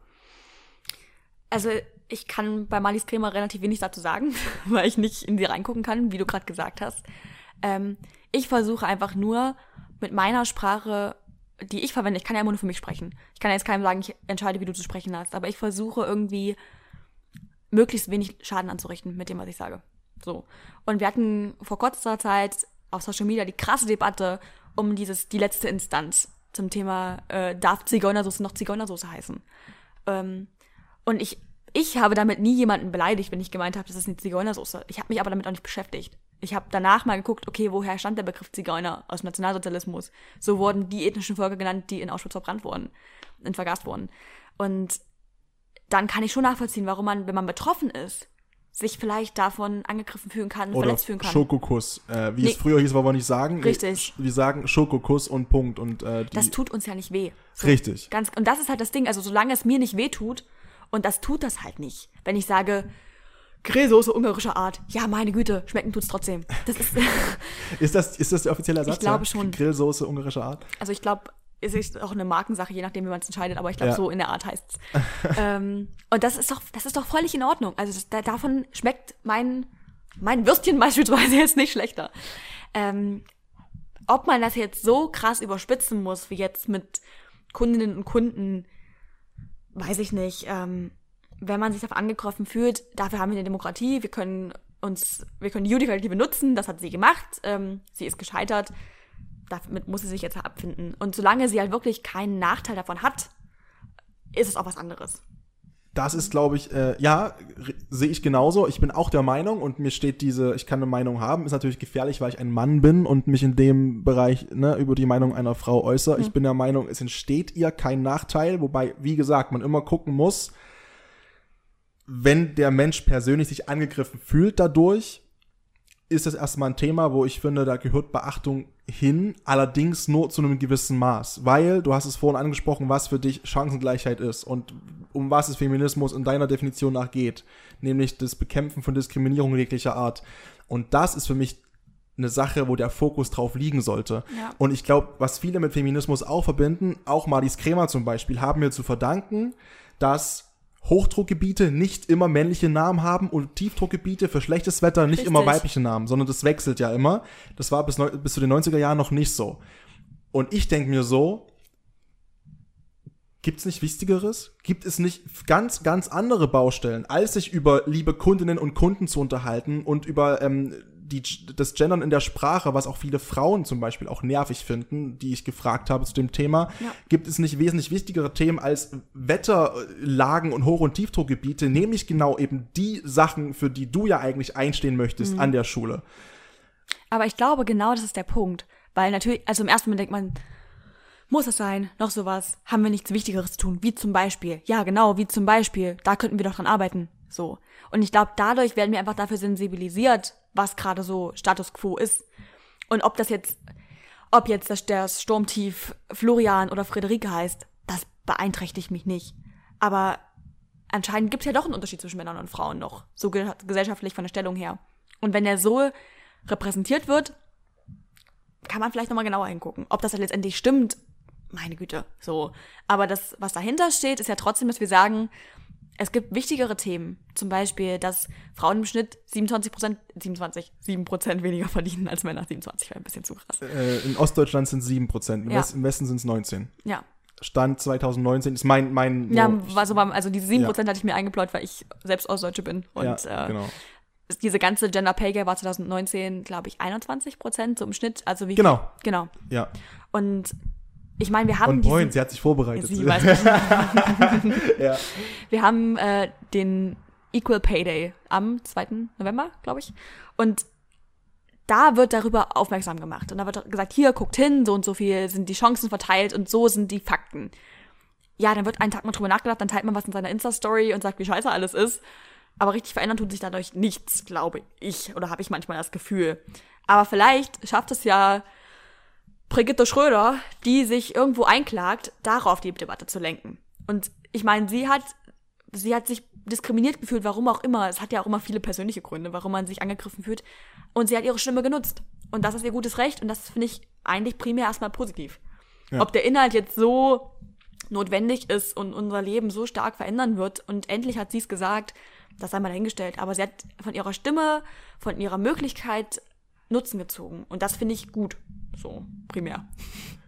Also ich kann bei Marlies Krämer relativ wenig dazu sagen, [LAUGHS] weil ich nicht in sie reingucken kann, wie du gerade gesagt hast. Ähm, ich versuche einfach nur mit meiner Sprache, die ich verwende, ich kann ja immer nur für mich sprechen. Ich kann ja jetzt keinem sagen, ich entscheide, wie du zu sprechen hast, aber ich versuche irgendwie möglichst wenig Schaden anzurichten mit dem, was ich sage. So. Und wir hatten vor kurzer Zeit auf Social Media die krasse Debatte um dieses, die letzte Instanz zum Thema, äh, darf Zigeunersoße noch Zigeunersoße heißen? Ähm, und ich, ich habe damit nie jemanden beleidigt, wenn ich gemeint habe, das ist eine Zigeunersoße. Ich habe mich aber damit auch nicht beschäftigt. Ich habe danach mal geguckt, okay, woher stand der Begriff Zigeuner aus dem Nationalsozialismus? So wurden die ethnischen Völker genannt, die in Auschwitz verbrannt wurden, und vergast wurden. Und dann kann ich schon nachvollziehen, warum man, wenn man betroffen ist, sich vielleicht davon angegriffen fühlen kann, Oder verletzt fühlen kann. Schokokuss. Äh, wie Nee. es früher hieß, wollen wir nicht sagen. Richtig. Wir sagen Schokokuss und Punkt. Und, äh, das tut uns ja nicht weh. So, Richtig. Ganz, und das ist halt das Ding, also solange es mir nicht weh tut, und das tut das halt nicht, wenn ich sage, Grillsoße ungarischer Art, ja, meine Güte, schmecken tut's trotzdem. Das ist, [LAUGHS] Ist das, ist das der offizielle Ersatz? glaube ja? schon. Grillsoße ungarischer Art. also ich glaube, es ist auch eine Markensache, je nachdem, wie man es entscheidet, aber ich glaube, Ja. so in der Art heißt's. [LAUGHS] ähm, und das ist doch, das ist doch völlig in Ordnung. Also das, da, davon schmeckt mein, mein Würstchen [LAUGHS] beispielsweise jetzt nicht schlechter. Ähm, ob man das jetzt so krass überspitzen muss, wie jetzt mit Kundinnen und Kunden, weiß ich nicht. Ähm, wenn man sich dafür angegriffen fühlt, dafür haben wir eine Demokratie, wir können uns, wir können die Judikative benutzen, das hat sie gemacht, ähm, sie ist gescheitert, damit muss sie sich jetzt abfinden. Und solange sie halt wirklich keinen Nachteil davon hat, ist es auch was anderes. Das ist, glaube ich, äh, ja, sehe ich genauso. Ich bin auch der Meinung und mir steht diese, ich kann eine Meinung haben, ist natürlich gefährlich, weil ich ein Mann bin und mich in dem Bereich ne, über die Meinung einer Frau äußere. Ich bin der Meinung, es entsteht ihr kein Nachteil, wobei, wie gesagt, man immer gucken muss, wenn der Mensch persönlich sich angegriffen fühlt dadurch, ist das erstmal ein Thema, wo ich finde, da gehört Beachtung hin, allerdings nur zu einem gewissen Maß. Weil, du hast es vorhin angesprochen, was für dich Chancengleichheit ist und um was es Feminismus in deiner Definition nach geht, nämlich das Bekämpfen von Diskriminierung jeglicher Art. Und das ist für mich eine Sache, wo der Fokus drauf liegen sollte. Ja. Und ich glaube, was viele mit Feminismus auch verbinden, auch Marlies Kremer zum Beispiel, haben mir zu verdanken, dass Hochdruckgebiete nicht immer männliche Namen haben und Tiefdruckgebiete für schlechtes Wetter nicht Richtig. immer weibliche Namen, sondern das wechselt ja immer. Das war bis, bis zu den 90er Jahren noch nicht so. Und ich denke mir so, Gibt es nicht Wichtigeres? Gibt es nicht ganz, ganz andere Baustellen, als sich über liebe Kundinnen und Kunden zu unterhalten und über ähm, die, das Gendern in der Sprache, was auch viele Frauen zum Beispiel auch nervig finden, die ich gefragt habe zu dem Thema? Ja. Gibt es nicht wesentlich wichtigere Themen als Wetterlagen und Hoch- und Tiefdruckgebiete, nämlich genau eben die Sachen, für die du ja eigentlich einstehen möchtest an der Schule? Aber ich glaube, genau das ist der Punkt. Weil natürlich, also im ersten Moment denkt man, muss es sein, noch sowas, haben wir nichts Wichtigeres zu tun, wie zum Beispiel, ja genau, wie zum Beispiel, da könnten wir doch dran arbeiten, so. Und ich glaube, dadurch werden wir einfach dafür sensibilisiert, was gerade so Status Quo ist. Und ob das jetzt, ob jetzt das, das Sturmtief Florian oder Friederike heißt, das beeinträchtigt mich nicht. Aber anscheinend gibt es ja doch einen Unterschied zwischen Männern und Frauen noch, so ge gesellschaftlich von der Stellung her. Und wenn der so repräsentiert wird, kann man vielleicht nochmal genauer hingucken. Ob das dann letztendlich stimmt, meine Güte, so. Aber das, was dahinter steht, ist ja trotzdem, dass wir sagen, es gibt wichtigere Themen. Zum Beispiel, dass Frauen im Schnitt 27 Prozent, 27, 7 Prozent weniger verdienen als Männer. 27 wäre ein bisschen zu krass. Äh, in Ostdeutschland sind es 7%, im, Ja. West, im Westen sind es 19. Ja. Stand 2019 ist mein, mein Ja, also, also diese 7 Ja. Prozent hatte ich mir eingepläut, weil ich selbst Ostdeutsche bin. Und ja, äh, genau. diese ganze Gender Pay Gap war 2019, glaube ich, 21 Prozent so im Schnitt. Also wie Genau. Genau. Ja. Und ich meine, wir haben Und point, sie hat sich vorbereitet. Sie weiß [LAUGHS] ja. Wir haben äh, den Equal Pay Day am 2. November, glaube ich. Und da wird darüber aufmerksam gemacht. Und da wird gesagt, hier, guckt hin, so und so viel sind die Chancen verteilt und so sind die Fakten. Ja, dann wird einen Tag mal drüber nachgedacht, dann teilt man was in seiner Insta-Story und sagt, wie scheiße alles ist. Aber richtig verändern tut sich dadurch nichts, glaube ich. Oder habe ich manchmal das Gefühl. Aber vielleicht schafft es ja Brigitte Schröder, die sich irgendwo einklagt, darauf die Debatte zu lenken. Und ich meine, sie hat, sie hat sich diskriminiert gefühlt, warum auch immer. Es hat ja auch immer viele persönliche Gründe, warum man sich angegriffen fühlt. Und sie hat ihre Stimme genutzt. Und das ist ihr gutes Recht. Und das finde ich eigentlich primär erstmal positiv. Ja. Ob der Inhalt jetzt so notwendig ist und unser Leben so stark verändern wird. Und endlich hat sie es gesagt, das sei mal dahingestellt. Aber sie hat von ihrer Stimme, von ihrer Möglichkeit Nutzen gezogen. Und das finde ich gut. So, primär.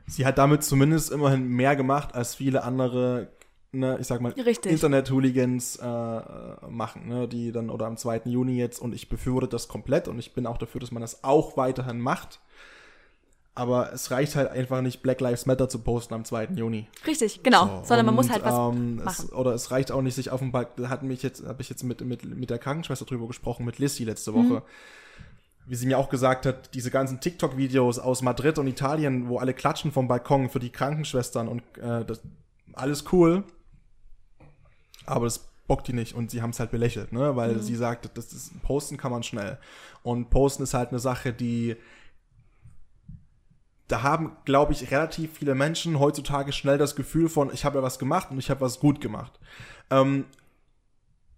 Sie hat damit zumindest immerhin mehr gemacht, als viele andere, ne, ich sag mal. Internet-Hooligans äh, machen, ne, die dann, oder am 2. Juni jetzt, und ich befürworte das komplett und ich bin auch dafür, dass man das auch weiterhin macht. Aber es reicht halt einfach nicht, Black Lives Matter zu posten am 2. Juni. Richtig, genau. So, Sondern man muss halt was ähm, machen. Es, oder es reicht auch nicht, sich auf dem Balkon, da hatten mich jetzt, habe ich jetzt mit, mit, mit der Krankenschwester drüber gesprochen, mit Lissy letzte Mhm. Wie sie mir auch gesagt hat, diese ganzen TikTok-Videos aus Madrid und Italien, wo alle klatschen vom Balkon für die Krankenschwestern und äh, das alles cool. Aber das bockt die nicht und sie haben es halt belächelt, ne? Weil mhm. sie sagt, das ist, posten kann man schnell. Und posten ist halt eine Sache, die da haben, glaube ich, relativ viele Menschen heutzutage schnell das Gefühl von, ich habe ja was gemacht und ich habe was gut gemacht. Ähm,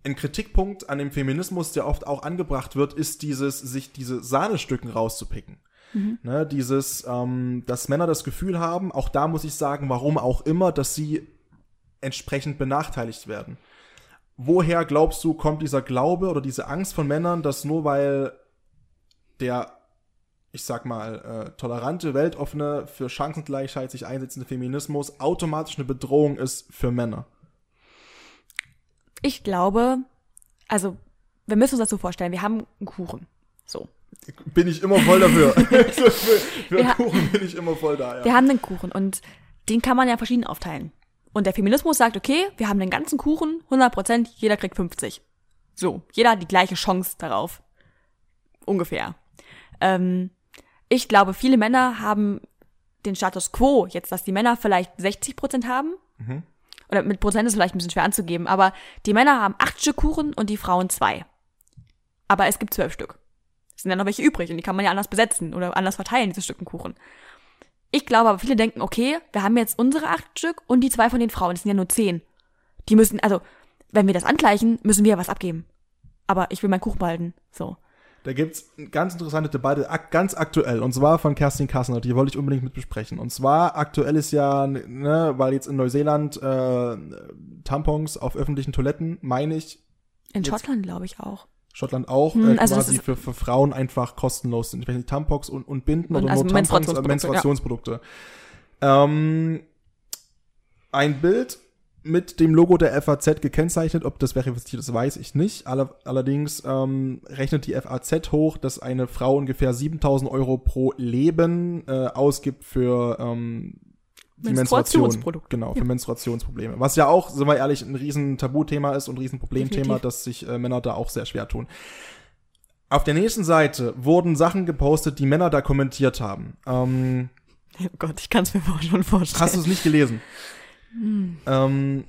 ein Kritikpunkt an dem Feminismus, der oft auch angebracht wird, ist dieses, sich diese Sahnestücken rauszupicken. Mhm. Ne, dieses, ähm, dass Männer das Gefühl haben, auch da muss ich sagen, warum auch immer, dass sie entsprechend benachteiligt werden. Woher glaubst du, kommt dieser Glaube oder diese Angst von Männern, dass nur weil der, ich sag mal, äh, tolerante, weltoffene, für Chancengleichheit sich einsetzende Feminismus automatisch eine Bedrohung ist für Männer? Ich glaube, also wir müssen uns das so vorstellen, wir haben einen Kuchen. So. Bin ich immer voll dafür. [LAUGHS] [LAUGHS] für, für einen Kuchen bin ich immer voll da, ja. Wir haben einen Kuchen und den kann man ja verschieden aufteilen. Und der Feminismus sagt, okay, wir haben den ganzen Kuchen, 100 Prozent, jeder kriegt 50. So, jeder hat die gleiche Chance darauf. Ungefähr. Ähm, ich glaube, viele Männer haben den Status quo, jetzt, dass die Männer vielleicht 60 Prozent haben. Mhm oder mit Prozent ist vielleicht ein bisschen schwer anzugeben, aber die Männer haben acht Stück Kuchen und die Frauen zwei. Aber es gibt zwölf Stück. Es sind ja noch welche übrig und die kann man ja anders besetzen oder anders verteilen, diese Stücken Kuchen. Ich glaube aber, viele denken, okay, wir haben jetzt unsere acht Stück und die zwei von den Frauen, das sind ja nur zehn. Die müssen, also, wenn wir das angleichen, müssen wir ja was abgeben. Aber ich will meinen Kuchen behalten, so. Da gibt's eine ganz interessante Debatte, ganz aktuell, und zwar von Kerstin Kassner, die wollte ich unbedingt mit besprechen. Und zwar aktuell ist ja, ne, weil jetzt in Neuseeland äh, Tampons auf öffentlichen Toiletten, meine ich. In Schottland, glaube ich, auch. Schottland auch, hm, äh, also quasi für, für Frauen einfach kostenlos sind. Ich weiß nicht, Tampons und, und Binden und oder also nur Tampons, Menstruationsprodukte. Menstruationsprodukte. Ja. Ähm, ein Bild mit dem Logo der FAZ gekennzeichnet. Ob das verifiziert ist, weiß ich nicht. Aller, allerdings ähm, rechnet die FAZ hoch, dass eine Frau ungefähr 7000 Euro pro Leben äh, ausgibt für ähm, die Menstruation. Genau, für ja. Menstruationsprobleme. Was ja auch, sind wir ehrlich, ein riesen Tabuthema ist und ein riesen Problemthema, dass sich äh, Männer da auch sehr schwer tun. Auf der nächsten Seite wurden Sachen gepostet, die Männer da kommentiert haben. Ähm, oh Gott, ich kann es mir [LAUGHS] schon vorstellen. Hast du es nicht gelesen? Hm. Ähm,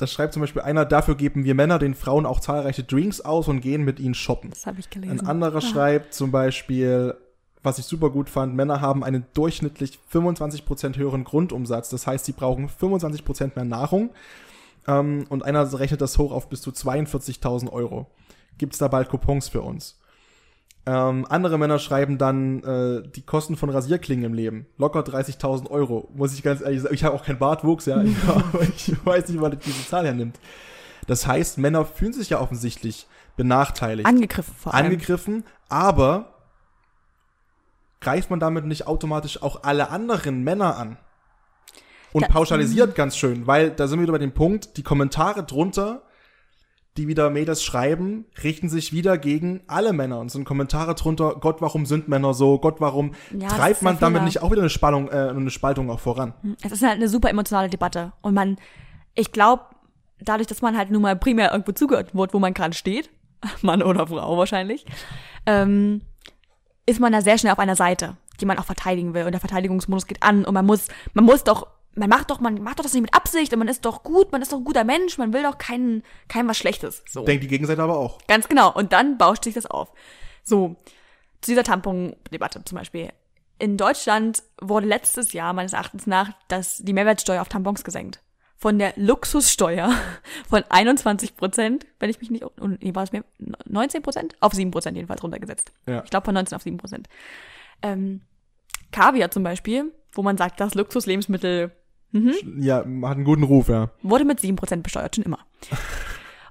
das schreibt zum Beispiel einer, dafür geben wir Männer den Frauen auch zahlreiche Drinks aus und gehen mit ihnen shoppen. Das habe ich gelesen. Ein anderer ja. schreibt zum Beispiel, was ich super gut fand, Männer haben einen durchschnittlich 25% höheren Grundumsatz. Das heißt, sie brauchen 25% mehr Nahrung. Ähm, und einer rechnet das hoch auf bis zu 42.000 Euro. Gibt es da bald Coupons für uns? Ähm, andere Männer schreiben dann äh, die Kosten von Rasierklingen im Leben. Locker 30.000 Euro. Muss ich ganz ehrlich sagen. Ich habe auch keinen Bartwuchs, ja. [LAUGHS] [LAUGHS] aber ich weiß nicht, wann diese Zahl hernimmt. Das heißt, Männer fühlen sich ja offensichtlich benachteiligt. Angegriffen vor allem. Angegriffen, aber greift man damit nicht automatisch auch alle anderen Männer an? Und da, pauschalisiert ganz schön, weil da sind wir wieder bei dem Punkt, die Kommentare drunter die wieder Mädels schreiben, richten sich wieder gegen alle Männer und sind Kommentare drunter, Gott, warum sind Männer so? Gott, warum ja, treibt man damit nicht auch wieder eine Spannung, äh, eine Spaltung auch voran? Hm, es ist halt eine super emotionale Debatte und man, ich glaube, dadurch, dass man halt nun mal primär irgendwo zugehört wird, wo man gerade steht, [LAUGHS] Mann oder Frau wahrscheinlich, ähm, ist man da sehr schnell auf einer Seite, die man auch verteidigen will und der Verteidigungsmodus geht an und man muss, man muss doch man macht doch, man macht doch das nicht mit Absicht und man ist doch gut, man ist doch ein guter Mensch, man will doch keinen, keinem was Schlechtes. So. Denkt die Gegenseite aber auch. Ganz genau. Und dann bauscht sich das auf. So, zu dieser Tampon-Debatte zum Beispiel. In Deutschland wurde letztes Jahr meines Erachtens nach das, die Mehrwertsteuer auf Tampons gesenkt. Von der Luxussteuer [LAUGHS] von 21 Prozent, wenn ich mich nicht, nee, war es mehr, 19 Prozent? Auf 7 Prozent jedenfalls runtergesetzt. Ja. Ich glaube von 19 auf 7 Prozent. Ähm, Kaviar zum Beispiel, wo man sagt, das Luxuslebensmittel Mhm. Ja, hat einen guten Ruf, ja. Wurde mit 7% besteuert, schon immer.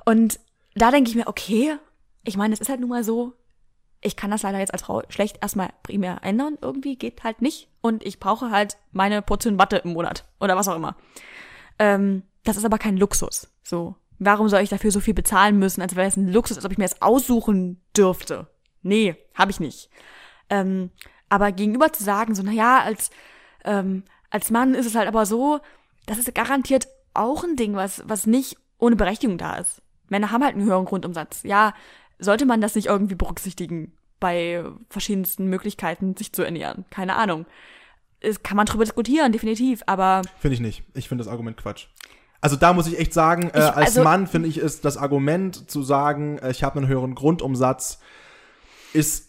Und da denke ich mir, okay, ich meine, es ist halt nun mal so, ich kann das leider jetzt als Frau schlecht erstmal primär ändern. Irgendwie geht halt nicht. Und ich brauche halt meine Portion Watte im Monat. Oder was auch immer. Ähm, das ist aber kein Luxus. So. Warum soll ich dafür so viel bezahlen müssen, als wäre es ein Luxus, als ob ich mir das aussuchen dürfte? Nee, habe ich nicht. Ähm, aber gegenüber zu sagen, so, na ja, als, ähm, als Mann ist es halt aber so, das ist garantiert auch ein Ding, was, was nicht ohne Berechtigung da ist. Männer haben halt einen höheren Grundumsatz. Ja, sollte man das nicht irgendwie berücksichtigen bei verschiedensten Möglichkeiten, sich zu ernähren? Keine Ahnung. Es kann man drüber diskutieren, definitiv, aber Finde ich nicht. Ich finde das Argument Quatsch. Also da muss ich echt sagen, äh, Ich- als also- Mann finde ich ist das Argument zu sagen, äh, ich habe einen höheren Grundumsatz, ist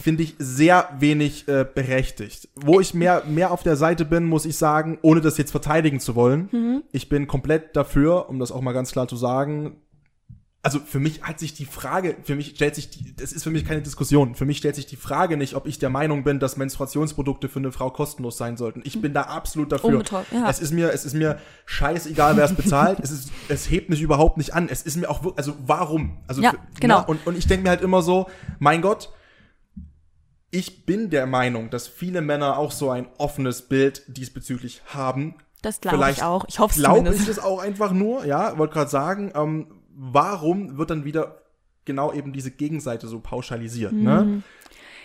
finde ich sehr wenig äh, berechtigt. Wo ich mehr mehr auf der Seite bin, muss ich sagen, ohne das jetzt verteidigen zu wollen. Mhm. Ich bin komplett dafür, um das auch mal ganz klar zu sagen. Also für mich hat sich die Frage, für mich stellt sich die, das ist für mich keine Diskussion. Für mich stellt sich die Frage nicht, ob ich der Meinung bin, dass Menstruationsprodukte für eine Frau kostenlos sein sollten. Ich bin da absolut dafür. Unbetäubt, ja. Es ist mir, es ist mir scheißegal, wer es bezahlt. [LAUGHS] es ist, es hebt mich überhaupt nicht an. Es ist mir auch, wirklich- also warum? Also Ja, für- genau. Na, und, und ich denke mir halt immer so, mein Gott, ich bin der Meinung, dass viele Männer auch so ein offenes Bild diesbezüglich haben. das glaube ich auch. Ich hoffe es Glaube ich das auch einfach nur, ja, wollte gerade sagen, ähm, warum wird dann wieder genau eben diese Gegenseite so pauschalisiert, Mhm. ne?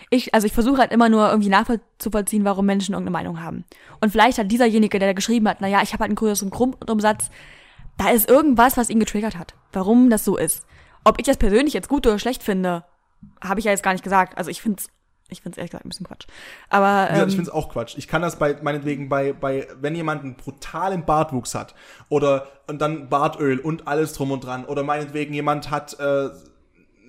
Ich, also ich versuche halt immer nur irgendwie nachzuvollziehen, warum Menschen irgendeine Meinung haben. Und vielleicht hat dieserjenige, der da geschrieben hat, naja, ich habe halt einen größeren Grundumsatz, da ist irgendwas, was ihn getriggert hat. Warum das so ist. Ob ich das persönlich jetzt gut oder schlecht finde, habe ich ja jetzt gar nicht gesagt. Also ich finde es, ich finde es ehrlich gesagt ein bisschen Quatsch. Aber ähm, ich finde es auch Quatsch. Ich kann das bei, meinetwegen bei, bei, wenn jemand einen brutalen Bartwuchs hat oder und dann Bartöl und alles drum und dran oder meinetwegen jemand hat äh,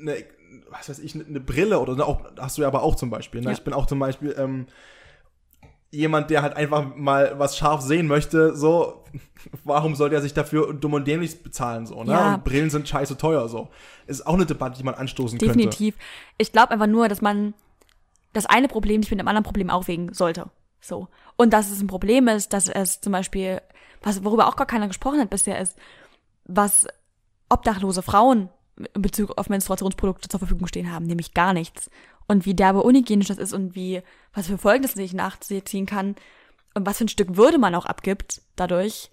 eine, was weiß ich, eine, eine Brille oder eine, auch, hast du ja aber auch zum Beispiel. Ne? Ja. Ich bin auch zum Beispiel ähm, jemand, der halt einfach mal was scharf sehen möchte, so, [LAUGHS] warum soll der sich dafür dumm und dämlich bezahlen, so, ne? Ja. Und Brillen sind scheiße teuer, so. Ist auch eine Debatte, die man anstoßen könnte. definitiv. Ich glaube einfach nur, dass man das eine Problem nicht mit dem anderen Problem aufwägen sollte. So. Und dass es ein Problem ist, dass es zum Beispiel, was, worüber auch gar keiner gesprochen hat bisher, ist, was obdachlose Frauen in Bezug auf Menstruationsprodukte zur Verfügung stehen haben, nämlich gar nichts. Und wie derbe unhygienisch das ist und wie, was für Folgen das sich nachziehen kann und was für ein Stück Würde man auch abgibt dadurch,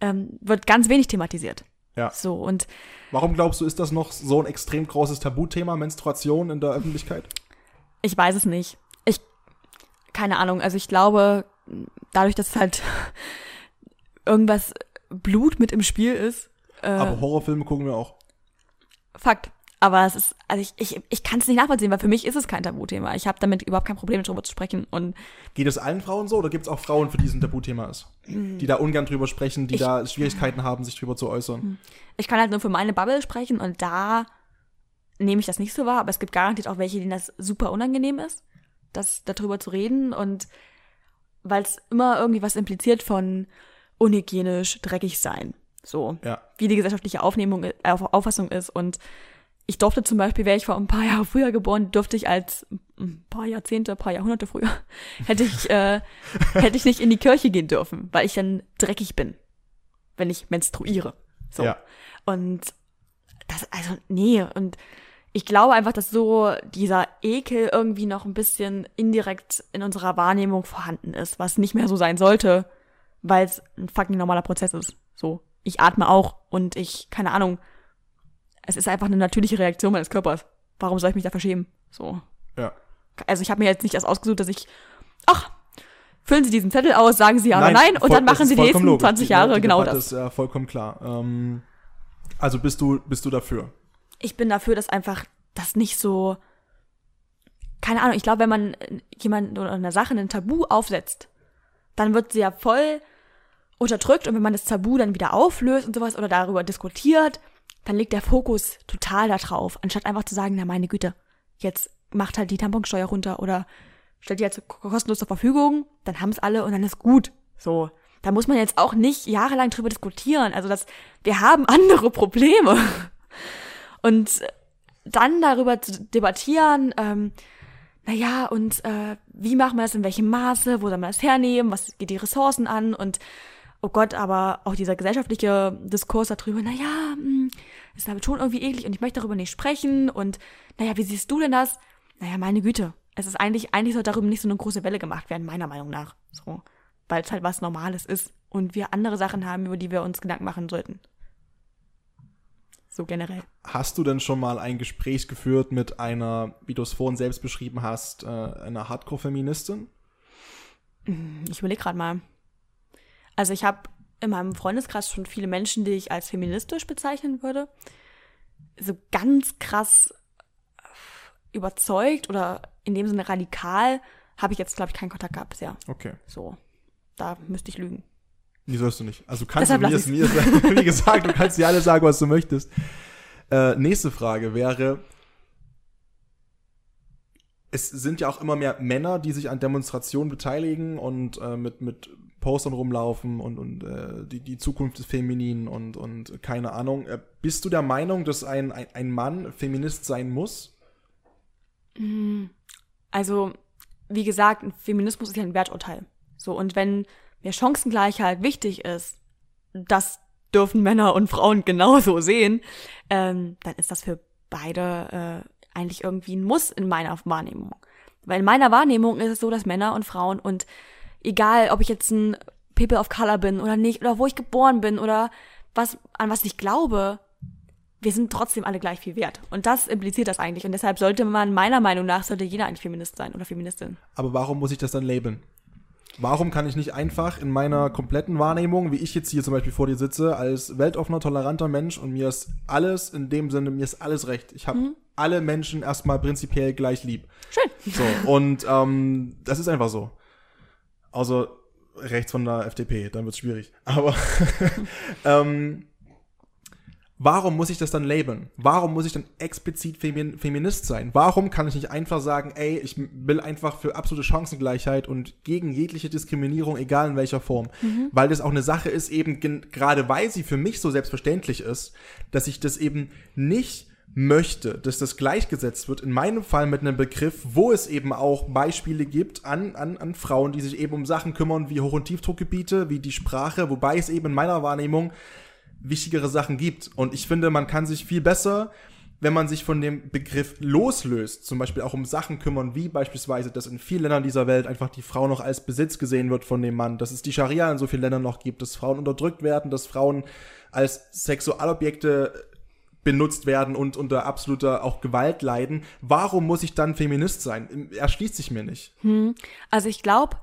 ähm, wird ganz wenig thematisiert. Ja. So, und Warum glaubst du, ist das noch so ein extrem großes Tabuthema, Menstruation in der Öffentlichkeit? Ich weiß es nicht. Ich, keine Ahnung. Also ich glaube, dadurch, dass halt [LAUGHS] irgendwas Blut mit im Spiel ist, äh, Aber Horrorfilme gucken wir auch. Fakt. Aber es ist, also ich, ich, ich kann es nicht nachvollziehen, weil für mich ist es kein Tabuthema. Ich habe damit überhaupt kein Problem, darüber zu sprechen. Und Geht es allen Frauen so oder gibt es auch Frauen, für die es ein Tabuthema ist? Die da ungern drüber sprechen, die Ich- da Schwierigkeiten haben, sich drüber zu äußern? ich kann halt nur für meine Bubble sprechen und da nehme ich das nicht so wahr, aber es gibt garantiert auch welche, denen das super unangenehm ist, das darüber zu reden und weil es immer irgendwie was impliziert von unhygienisch, dreckig sein. So. Ja. Wie die gesellschaftliche Aufnehmung, äh, Auf- Auffassung ist. Und ich durfte zum Beispiel, wäre ich vor ein paar Jahre [LAUGHS] früher geboren, durfte ich als ein paar Jahrzehnte, ein paar Jahrhunderte früher, [LAUGHS] hätte ich, äh, hätte ich nicht in die Kirche gehen dürfen, weil ich dann dreckig bin, wenn ich menstruiere. So. Ja. Und das, also, nee, und ich glaube einfach, dass so dieser Ekel irgendwie noch ein bisschen indirekt in unserer Wahrnehmung vorhanden ist, was nicht mehr so sein sollte, weil es ein fucking normaler Prozess ist. So. Ich atme auch und ich, keine Ahnung, es ist einfach eine natürliche Reaktion meines Körpers. Warum soll ich mich dafür schämen? So. Ja. Also ich habe mir jetzt nicht erst ausgesucht, dass ich, ach, füllen Sie diesen Zettel aus, sagen Sie ja oder nein und dann das machen Sie die nächsten logisch. 20 Die- Jahre die genau Debatte das. ist ja vollkommen klar. Ähm, also bist du, bist du dafür? Ich bin dafür, dass einfach das nicht so, keine Ahnung, ich glaube, wenn man jemand oder einer Sache ein Tabu aufsetzt, dann wird sie ja voll unterdrückt und wenn man das Tabu dann wieder auflöst und sowas oder darüber diskutiert, dann liegt der Fokus total da drauf, anstatt einfach zu sagen, na meine Güte, jetzt macht halt die Tamponsteuer runter oder stellt die jetzt kostenlos zur Verfügung, dann haben es alle und dann ist gut. So. Da muss man jetzt auch nicht jahrelang drüber diskutieren. Also das, wir haben [LAUGHS] andere Probleme. Und dann darüber zu debattieren, ähm, naja, und äh, wie machen wir das, in welchem Maße, wo soll man das hernehmen, was geht die Ressourcen an und oh Gott, aber auch dieser gesellschaftliche Diskurs darüber, naja, mh, ist damit schon irgendwie eklig und ich möchte darüber nicht sprechen und naja, wie siehst du denn das? Naja, meine Güte, es ist eigentlich, eigentlich soll darüber nicht so eine große Welle gemacht werden, meiner Meinung nach. So, weil es halt was Normales ist und wir andere Sachen haben, über die wir uns Gedanken machen sollten. So generell. Hast du denn schon mal ein Gespräch geführt mit einer, wie du es vorhin selbst beschrieben hast, äh, einer Hardcore-Feministin? Ich überlege gerade mal. Also ich habe in meinem Freundeskreis schon viele Menschen, die ich als feministisch bezeichnen würde. So ganz krass überzeugt oder in dem Sinne radikal habe ich jetzt, glaube ich, keinen Kontakt gehabt bisher. Okay. So, da müsste ich lügen. Nee, sollst du nicht. Also kannst du Deshalb mir, mir [LAUGHS] wie gesagt, du kannst dir alle sagen, was du möchtest. Äh, nächste Frage wäre, es sind ja auch immer mehr Männer, die sich an Demonstrationen beteiligen und äh, mit, mit Postern rumlaufen und, und äh, die, die Zukunft ist feminin und, und keine Ahnung. Äh, bist du der Meinung, dass ein, ein, ein Mann Feminist sein muss? Also, wie gesagt, ein Feminismus ist ja ein Werturteil. So, und wenn mir Chancengleichheit wichtig ist, das dürfen Männer und Frauen genauso sehen, ähm, dann ist das für beide äh, eigentlich irgendwie ein Muss in meiner Wahrnehmung. Weil in meiner Wahrnehmung ist es so, dass Männer und Frauen und egal, ob ich jetzt ein People of Color bin oder nicht, oder wo ich geboren bin oder was, an was ich glaube, wir sind trotzdem alle gleich viel wert. Und das impliziert das eigentlich. Und deshalb sollte man, meiner Meinung nach, sollte jeder eigentlich Feminist sein oder Feministin. Aber warum muss ich das dann labeln? Warum kann ich nicht einfach in meiner kompletten Wahrnehmung, wie ich jetzt hier zum Beispiel vor dir sitze, als weltoffener, toleranter Mensch und mir ist alles in dem Sinne, mir ist alles recht. Ich habe alle Menschen erstmal prinzipiell gleich lieb. Schön. So, und ähm, das ist einfach so. Also rechts von der FDP, dann wird's schwierig. Aber [LAUGHS] ähm, warum muss ich das dann labeln? Warum muss ich dann explizit Femin Feminist sein? Warum kann ich nicht einfach sagen, ey, ich will einfach für absolute Chancengleichheit und gegen jegliche Diskriminierung, egal in welcher Form? Weil das auch eine Sache ist, eben gerade weil sie für mich so selbstverständlich ist, dass ich das eben nicht möchte, dass das gleichgesetzt wird, in meinem Fall mit einem Begriff, wo es eben auch Beispiele gibt an, an, an Frauen, die sich eben um Sachen kümmern wie Hoch- und Tiefdruckgebiete, wie die Sprache, wobei es eben in meiner Wahrnehmung wichtigere Sachen gibt. Und ich finde, man kann sich viel besser, wenn man sich von dem Begriff loslöst, zum Beispiel auch um Sachen kümmern, wie beispielsweise, dass in vielen Ländern dieser Welt einfach die Frau noch als Besitz gesehen wird von dem Mann, dass es die Scharia in so vielen Ländern noch gibt, dass Frauen unterdrückt werden, dass Frauen als Sexualobjekte benutzt werden und unter absoluter auch Gewalt leiden. Warum muss ich dann Feminist sein? Erschließt sich mir nicht. Also ich glaube,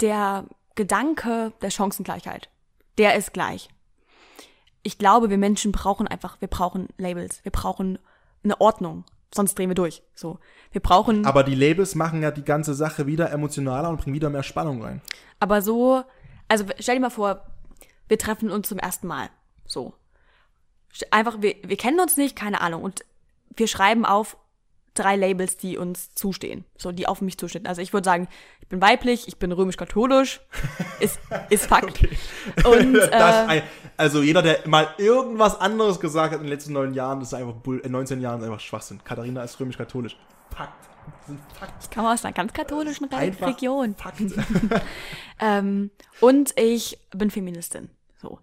der Gedanke der Chancengleichheit, der ist gleich. Ich glaube, wir Menschen brauchen einfach, wir brauchen Labels, wir brauchen eine Ordnung, sonst drehen wir durch. So, wir brauchen, Aber die Labels machen ja die ganze Sache wieder emotionaler und bringen wieder mehr Spannung rein. aber so, also stell dir mal vor, wir treffen uns zum ersten Mal. So. Einfach, wir, wir kennen uns nicht, keine Ahnung. Und wir schreiben auf drei Labels, die uns zustehen. So, die auf mich zustehen. Also ich würde sagen, ich bin weiblich, ich bin römisch-katholisch. [LAUGHS] Ist, ist Fakt. Und [LAUGHS] Das äh, ein, also jeder, der mal irgendwas anderes gesagt hat in den letzten neun Jahren, das ist einfach Bull, äh, 19 Jahren, ist einfach Schwachsinn. Katharina ist römisch-katholisch. Fakt. Das sind Fakt. komme aus einer ganz katholischen Einfach Region. Fakt. [LAUGHS] Ähm, und ich bin Feministin. So.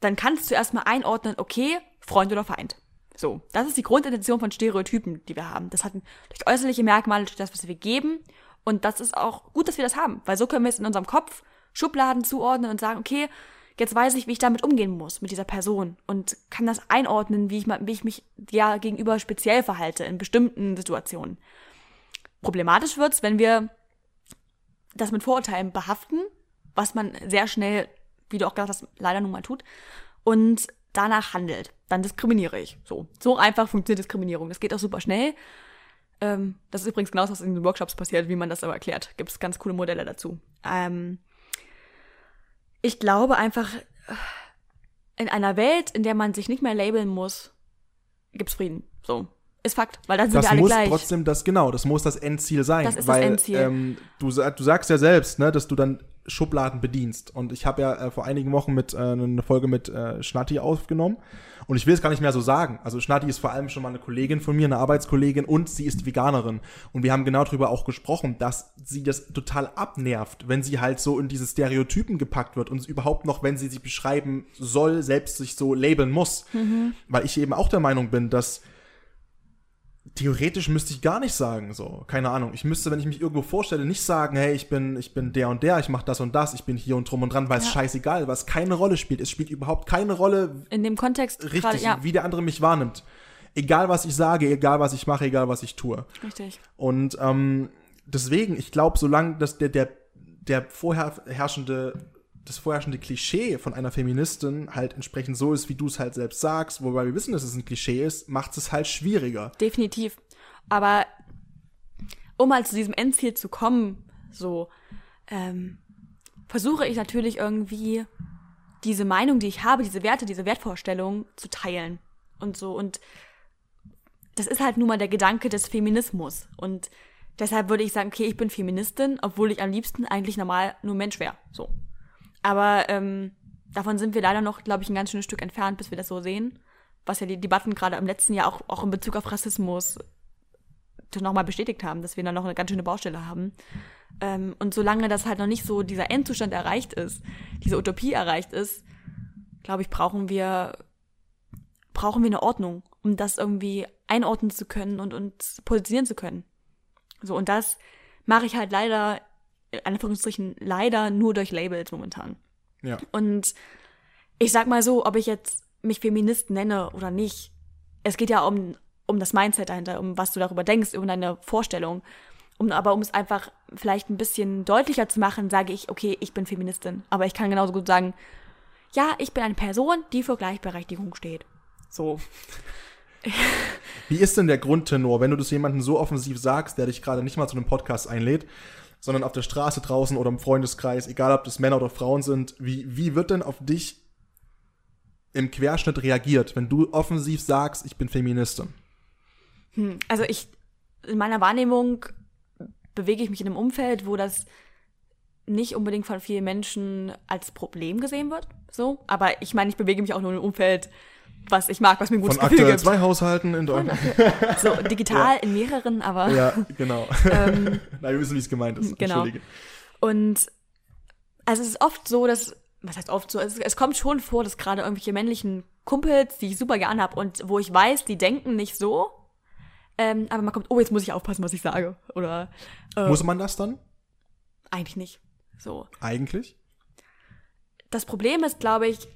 Dann kannst du erstmal einordnen, okay, Freund oder Feind. So. Das ist die Grundintention von Stereotypen, die wir haben. Das hat durch äußerliche Merkmale, durch das, was wir geben. Und das ist auch gut, dass wir das haben, weil so können wir es in unserem Kopf Schubladen zuordnen und sagen, okay, jetzt weiß ich, wie ich damit umgehen muss, mit dieser Person und kann das einordnen, wie ich, wie ich mich ja gegenüber speziell verhalte in bestimmten Situationen. Problematisch wird's, wenn wir das mit Vorurteilen behaften, was man sehr schnell, wie du auch gesagt hast, leider nun mal tut, und danach handelt. Dann diskriminiere ich. So. So einfach funktioniert Diskriminierung. Das geht auch super schnell. Ähm, das ist übrigens genau das, was in den Workshops passiert, wie man das aber erklärt. Gibt es ganz coole Modelle dazu. Ähm, ich glaube einfach, in einer Welt, in der man sich nicht mehr labeln muss, gibt's Frieden. So. Ist Fakt, weil dann sind Das wir alle muss gleich. trotzdem das, genau, das muss das Endziel sein. Das ist das weil, Endziel. Ähm, du, du sagst ja selbst, ne, dass du dann Schubladen bedienst. Und ich habe ja äh, vor einigen Wochen mit äh, eine Folge mit äh, Schnatti aufgenommen. Und ich will es gar nicht mehr so sagen. Also Schnatti ist vor allem schon mal eine Kollegin von mir, eine Arbeitskollegin und sie ist Veganerin. Und wir haben genau darüber auch gesprochen, dass sie das total abnervt, wenn sie halt so in diese Stereotypen gepackt wird und überhaupt noch, wenn sie sich beschreiben soll, selbst sich so labeln muss. Weil ich eben auch der Meinung bin, dass theoretisch müsste ich gar nicht sagen, so, keine Ahnung. Ich müsste, wenn ich mich irgendwo vorstelle, nicht sagen, hey, ich bin, ich bin der und der, ich mache das und das, ich bin hier und drum und dran, weil es Ja. scheißegal, was keine Rolle spielt. Es spielt überhaupt keine Rolle, in dem Kontext richtig, gerade, ja, wie der andere mich wahrnimmt. Egal, was ich sage, egal, was ich mache, egal, was ich tue. richtig. Und ähm, deswegen, ich glaube, solange das der, der, der vorherrschende, das vorherrschende Klischee von einer Feministin halt entsprechend so ist, wie du es halt selbst sagst, wobei wir wissen, dass es ein Klischee ist, macht es halt schwieriger. Definitiv. Aber um mal zu diesem Endziel zu kommen, so, ähm, versuche ich natürlich irgendwie diese Meinung, die ich habe, diese Werte, diese Wertvorstellung zu teilen und so. Und das ist halt nun mal der Gedanke des Feminismus. Und deshalb würde ich sagen, okay, ich bin Feministin, obwohl ich am liebsten eigentlich normal nur Mensch wäre. So. Aber ähm, davon sind wir leider noch, glaube ich, ein ganz schönes Stück entfernt, bis wir das so sehen. Was ja die Debatten gerade im letzten Jahr auch, auch in Bezug auf Rassismus nochmal bestätigt haben, dass wir da noch eine ganz schöne Baustelle haben. Ähm, und solange das halt noch nicht so dieser Endzustand erreicht ist, diese Utopie erreicht ist, glaube ich, brauchen wir, brauchen wir eine Ordnung, um das irgendwie einordnen zu können und uns positionieren zu können. So, und das mache ich halt leider, Anführungsstrichen, leider nur durch Labels momentan. Ja. Und ich sag mal so, ob ich jetzt mich Feminist nenne oder nicht, es geht ja um, um das Mindset dahinter, um was du darüber denkst, um deine Vorstellung. Um, aber um es einfach vielleicht ein bisschen deutlicher zu machen, sage ich, okay, ich bin Feministin. Aber ich kann genauso gut sagen, ja, ich bin eine Person, die für Gleichberechtigung steht. So. Wie ist denn der Grundtenor, wenn du das jemandem so offensiv sagst, der dich gerade nicht mal zu einem Podcast einlädt, sondern auf der Straße draußen oder im Freundeskreis, egal ob das Männer oder Frauen sind, wie, wie wird denn auf dich im Querschnitt reagiert, wenn du offensiv sagst, ich bin Feministin? Hm, also ich, in meiner Wahrnehmung bewege ich mich in einem Umfeld, wo das nicht unbedingt von vielen Menschen als Problem gesehen wird. So, aber ich meine, ich bewege mich auch nur in einem Umfeld, was ich mag, was mir ein gutes Von Gefühl aktuell gibt. zwei Haushalten in Deutschland. So [LAUGHS] digital in mehreren, aber Ja, [LAUGHS] genau. ähm, [LAUGHS] Nein, wir wissen, wie es gemeint ist. Genau. Entschuldige. Und also es ist oft so, dass, was heißt oft so, es, es kommt schon vor, dass gerade irgendwelche männlichen Kumpels, die ich super gern hab und wo ich weiß, die denken nicht so, ähm, aber man kommt, oh, jetzt muss ich aufpassen, was ich sage. Oder äh, Muss man das dann? eigentlich nicht. So. Eigentlich? Das Problem ist, glaube ich,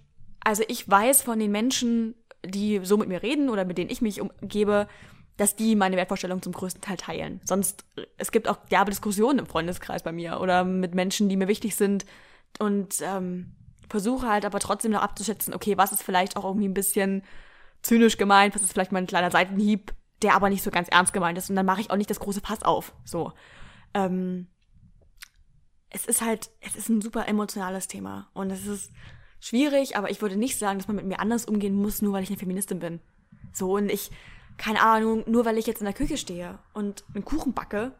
also ich weiß von den Menschen, die so mit mir reden oder mit denen ich mich umgebe, dass die meine Wertvorstellung zum größten Teil teilen. Sonst, es gibt auch derbe Diskussionen im Freundeskreis bei mir oder mit Menschen, die mir wichtig sind und ähm, versuche halt aber trotzdem noch abzuschätzen, okay, was ist vielleicht auch irgendwie ein bisschen zynisch gemeint, was ist vielleicht mal ein kleiner Seitenhieb, der aber nicht so ganz ernst gemeint ist und dann mache ich auch nicht das große Fass auf. So. Ähm, es ist halt, es ist ein super emotionales Thema und es ist schwierig, aber ich würde nicht sagen, dass man mit mir anders umgehen muss, nur weil ich eine Feministin bin. So und ich, keine Ahnung, nur weil ich jetzt in der Küche stehe und einen Kuchen backe,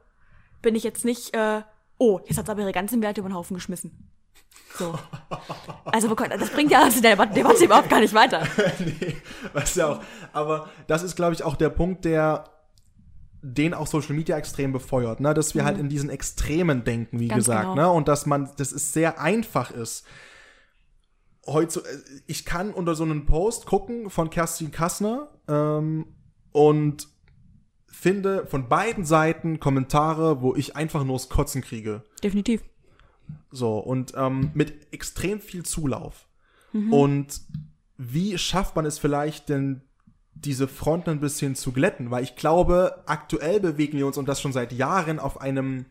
bin ich jetzt nicht, äh, oh, jetzt hat sie aber ihre ganzen Werte über den Haufen geschmissen. So. [LAUGHS] Also das bringt ja also der Debatte überhaupt gar nicht weiter. [LAUGHS] nee, weißt du auch. Aber das ist, glaube ich, auch der Punkt, der den auch Social Media extrem befeuert, ne? dass wir halt in diesen Extremen denken, wie Mhm. Ganz gesagt, genau. ne? und dass man, dass es sehr einfach ist. Heute, ich kann unter so einen Post gucken von Kerstin Kassner ähm, und finde von beiden Seiten Kommentare, wo ich einfach nur das Kotzen kriege. Definitiv. So, und ähm, mit extrem viel Zulauf. Mhm. Und wie schafft man es vielleicht denn, diese Fronten ein bisschen zu glätten? Weil ich glaube, aktuell bewegen wir uns und das schon seit Jahren auf einem,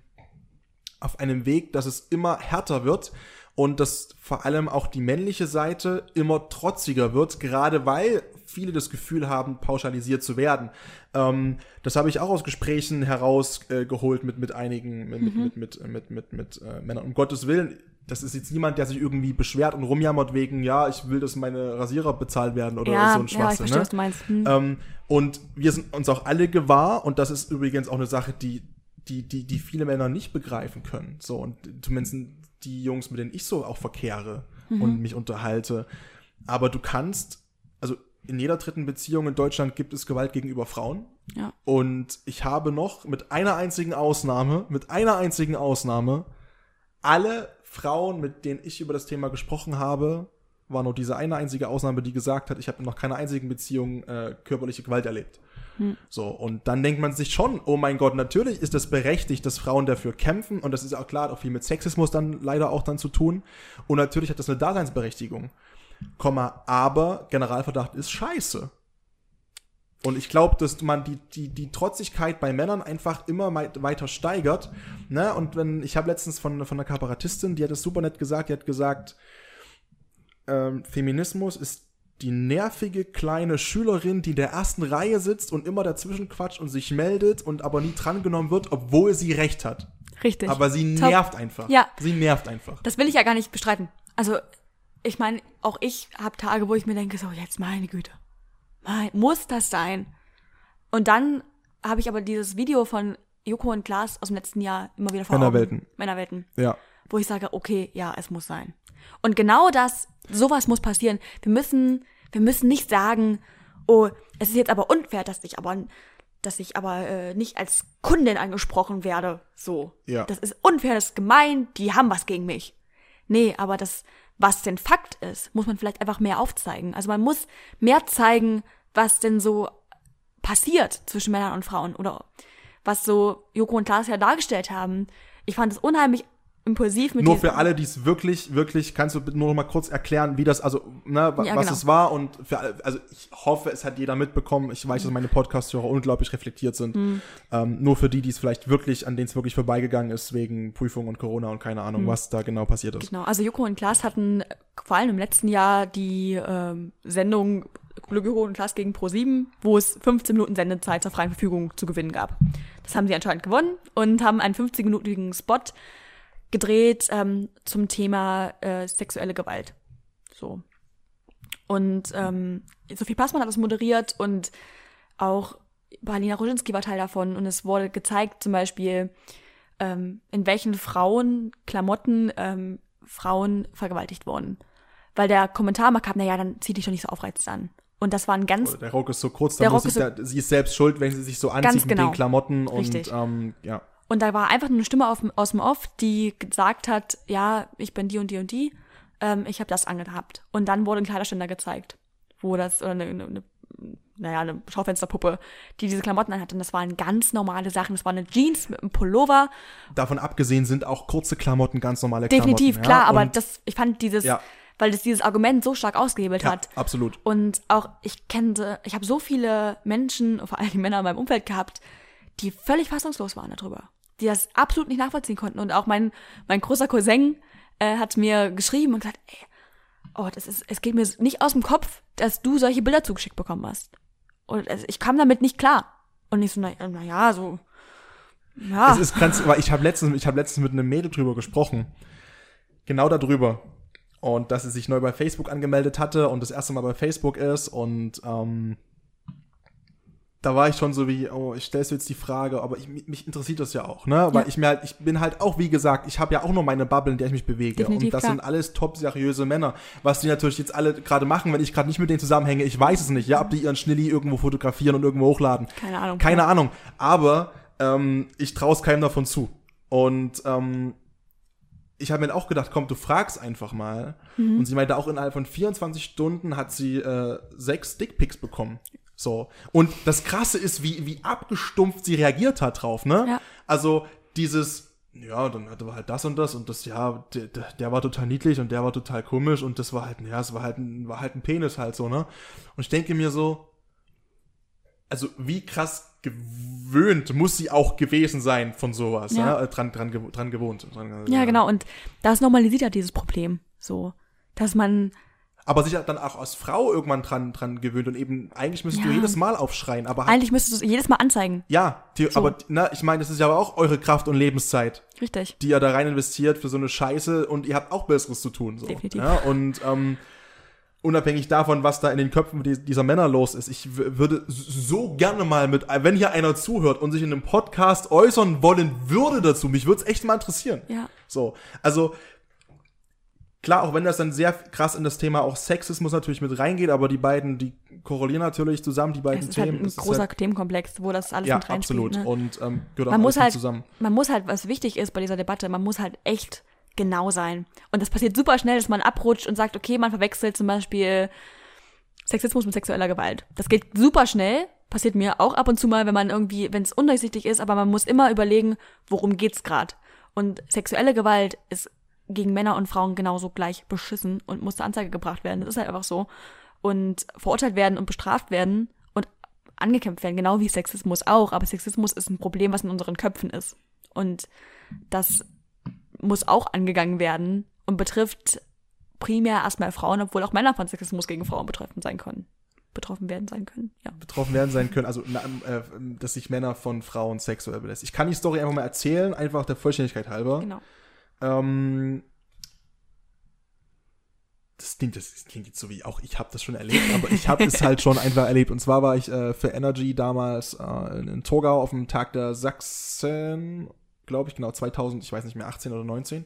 auf einem Weg, dass es immer härter wird und dass vor allem auch die männliche Seite immer trotziger wird, gerade weil viele das Gefühl haben, pauschalisiert zu werden. Ähm, das habe ich auch aus Gesprächen herausgeholt äh, mit, mit einigen, mit, mit, mit, mit, mit, mit äh, Männern. Um Gottes Willen, das ist jetzt niemand, der sich irgendwie beschwert und rumjammert wegen, ja, ich will, dass meine Rasierer bezahlt werden oder ja, so ein ja, ich Schwachsinn. verstehe, ne? was du meinst. Hm. Ähm, und wir sind uns auch alle gewahr, und das ist übrigens auch eine Sache, die, die, die, die viele Männer nicht begreifen können. So, und zumindest die Jungs, mit denen ich so auch verkehre und mich unterhalte. Aber du kannst, also in jeder dritten Beziehung in Deutschland gibt es Gewalt gegenüber Frauen. Ja. Und ich habe noch mit einer einzigen Ausnahme, mit einer einzigen Ausnahme, alle Frauen, mit denen ich über das Thema gesprochen habe, war nur diese eine einzige Ausnahme, die gesagt hat, ich habe in noch keiner einzigen Beziehung äh, körperliche Gewalt erlebt. So, und dann denkt man sich schon, oh mein Gott, natürlich ist es berechtigt, dass Frauen dafür kämpfen und das ist auch klar, hat auch viel mit Sexismus dann leider auch dann zu tun. Und natürlich hat das eine Daseinsberechtigung. Komma, aber Generalverdacht ist scheiße. Und ich glaube, dass man die, die, die Trotzigkeit bei Männern einfach immer weiter steigert. Ne? Und wenn, ich habe letztens von, von einer Kabarettistin, die hat es super nett gesagt, die hat gesagt, ähm, Feminismus ist die nervige kleine Schülerin, die in der ersten Reihe sitzt und immer dazwischen quatscht und sich meldet und aber nie drangenommen wird, obwohl sie recht hat. Richtig. Aber sie Top. nervt einfach. Ja. Sie nervt einfach. Das will ich ja gar nicht bestreiten. Also, ich meine, auch ich habe Tage, wo ich mir denke, so, jetzt meine Güte. Mein, muss das sein? Und dann habe ich aber dieses Video von Joko und Klaas aus dem letzten Jahr immer wieder vor Männerwelten. Augen. Männerwelten. Ja. Wo ich sage, okay, ja, es muss sein. Und genau das, sowas muss passieren. Wir müssen, wir müssen nicht sagen, oh, es ist jetzt aber unfair, dass ich aber, dass ich aber äh, nicht als Kundin angesprochen werde. So. Ja. Das ist unfair, das ist gemein, die haben was gegen mich. Nee, aber das, was denn Fakt ist, muss man vielleicht einfach mehr aufzeigen. Also man muss mehr zeigen, was denn so passiert zwischen Männern und Frauen oder was so Joko und Klaas ja dargestellt haben. Ich fand es unheimlich impulsiv mit Nur für alle, die es wirklich, wirklich, kannst du nur noch mal kurz erklären, wie das, also, ne, Ja, was genau. es war und für alle, also ich hoffe, es hat jeder mitbekommen. Ich weiß, dass meine Podcast-Hörer unglaublich reflektiert sind. Mhm. Ähm, nur für die, die es vielleicht wirklich, an denen es wirklich vorbeigegangen ist, wegen Prüfung und Corona und keine Mhm. Ahnung, was da genau passiert ist. Genau, also Joko und Klaas hatten vor allem im letzten Jahr die ähm, Sendung Joko und Klaas gegen Pro7, wo es 15 Minuten Sendezeit zur freien Verfügung zu gewinnen gab. Das haben sie anscheinend gewonnen und haben einen 50-minütigen Spot gedreht ähm, zum Thema äh, sexuelle Gewalt. So. Und ähm, Sophie Passmann hat das moderiert und auch Paulina Roginski war Teil davon und es wurde gezeigt zum Beispiel, ähm, in welchen Frauenklamotten ähm, Frauen vergewaltigt wurden. Weil der Kommentar mal kam, naja, dann zieh dich doch nicht so aufreizend an. Und das war ein ganz, Der Rock ist so kurz, Der da muss Rock ich, ist da, sie ist selbst schuld, wenn sie sich so anzieht Ganz mit genau. den Klamotten Richtig. und ähm, ja. Und da war einfach nur eine Stimme auf, aus dem Off, die gesagt hat, ja, ich bin die und die und die, ähm, ich habe das angehabt. Und dann wurde ein Kleiderständer gezeigt, wo das, oder eine, eine, naja, eine Schaufensterpuppe, die diese Klamotten anhatte. Und das waren ganz normale Sachen. Das war eine Jeans mit einem Pullover. Davon abgesehen sind auch kurze Klamotten ganz normale Definitiv, Klamotten. klar, ja? aber das, ich fand dieses, Ja. weil das dieses Argument so stark ausgehebelt ja, hat. absolut. Und auch, ich kenne, ich habe so viele Menschen, vor allem die Männer in meinem Umfeld gehabt, die völlig fassungslos waren darüber. Die das absolut nicht nachvollziehen konnten. Und auch mein, mein großer Cousin äh, hat mir geschrieben und gesagt, ey, oh, das ist, es geht mir nicht aus dem Kopf, dass du solche Bilder zugeschickt bekommen hast. Und also, ich kam damit nicht klar. Und ich so, na, na ja, so, ja. Es ist ganz, weil ich habe letztens, ich habe letztens mit einem Mädel drüber gesprochen. Genau darüber. Und dass sie sich neu bei Facebook angemeldet hatte und das erste Mal bei Facebook ist und ähm, da war ich schon so wie, oh, ich stellst jetzt die Frage, aber ich, mich interessiert das ja auch, ne? Weil Ja. ich mir halt, ich bin halt auch, wie gesagt, ich habe ja auch nur meine Bubble, in der ich mich bewege. Definitiv, und das klar. sind alles top seriöse Männer. Was die natürlich jetzt alle gerade machen, wenn ich gerade nicht mit denen zusammenhänge, ich weiß es nicht, ja, ob die ihren Schnilli irgendwo fotografieren und irgendwo hochladen. Keine Ahnung. Keine Ahnung. Aber ähm, ich traue es keinem davon zu. Und ähm, ich habe mir auch gedacht, komm, du fragst einfach mal. Mhm. Und sie meinte, auch innerhalb von 24 Stunden hat sie äh, sechs Dickpics bekommen. So. Und das Krasse ist, wie, wie abgestumpft sie reagiert hat drauf, ne? Ja. Also dieses, ja, dann hatte wir halt das und das und das, ja, der, der, war total niedlich und der war total komisch und das war halt, ja, es war halt ein, war halt ein Penis halt so, ne? Und ich denke mir so, also wie krass gewöhnt muss sie auch gewesen sein von sowas, Ja. ja. ne? dran, dran, gewo- dran gewohnt. Dran, ja, genau. Und das normalisiert ja dieses Problem. So. Dass man, Aber sich dann auch als Frau irgendwann dran, dran gewöhnt und eben, eigentlich müsstest du Ja. jedes Mal aufschreien, aber halt, eigentlich müsstest du es jedes Mal anzeigen. ja, die, aber, na, ich meine, das ist ja aber auch eure Kraft und Lebenszeit, Richtig. die ihr da rein investiert für so eine Scheiße und ihr habt auch Besseres zu tun, so. Definitiv. Ja, und, ähm, unabhängig davon, was da in den Köpfen die- dieser Männer los ist, ich würde so gerne mal mit, wenn hier einer zuhört und sich in einem Podcast äußern wollen würde dazu, mich würde es echt mal interessieren. Ja. So, also klar, auch wenn das dann sehr krass in das Thema auch Sexismus natürlich mit reingeht, aber die beiden, die korrelieren natürlich zusammen, die beiden Es ist Themen. halt ein Es ist großer halt, Themenkomplex, wo das alles ja, mit reinspielt. absolut. Ne? Und ähm, gehört auch man muss alles mit halt, zusammen. man muss halt, was wichtig ist bei dieser Debatte, man muss halt echt genau sein. Und das passiert super schnell, dass man abrutscht und sagt, okay, man verwechselt zum Beispiel Sexismus mit sexueller Gewalt. Das geht super schnell, passiert mir auch ab und zu mal, wenn man irgendwie, wenn es undurchsichtig ist, aber man muss immer überlegen, worum geht's gerade. Und sexuelle Gewalt ist gegen Männer und Frauen genauso gleich beschissen und muss zur Anzeige gebracht werden. Das ist halt einfach so. Und verurteilt werden und bestraft werden und angekämpft werden, genau wie Sexismus auch. Aber Sexismus ist ein Problem, was in unseren Köpfen ist. Und das muss auch angegangen werden und betrifft primär erstmal Frauen, obwohl auch Männer von Sexismus gegen Frauen betroffen sein können. Betroffen werden sein können, ja. betroffen werden sein können, also na, äh, dass sich Männer von Frauen sexuell belästigen. Ich kann die Story einfach mal erzählen, einfach der Vollständigkeit halber. Genau. Ähm, das klingt, das klingt jetzt so wie auch ich habe das schon erlebt, aber ich habe es halt schon einfach erlebt. Und zwar war ich äh, für Energy damals äh, in, Torgau auf dem Tag der Sachsen, glaube ich, genau 2000, ich weiß nicht mehr, 18 oder 19.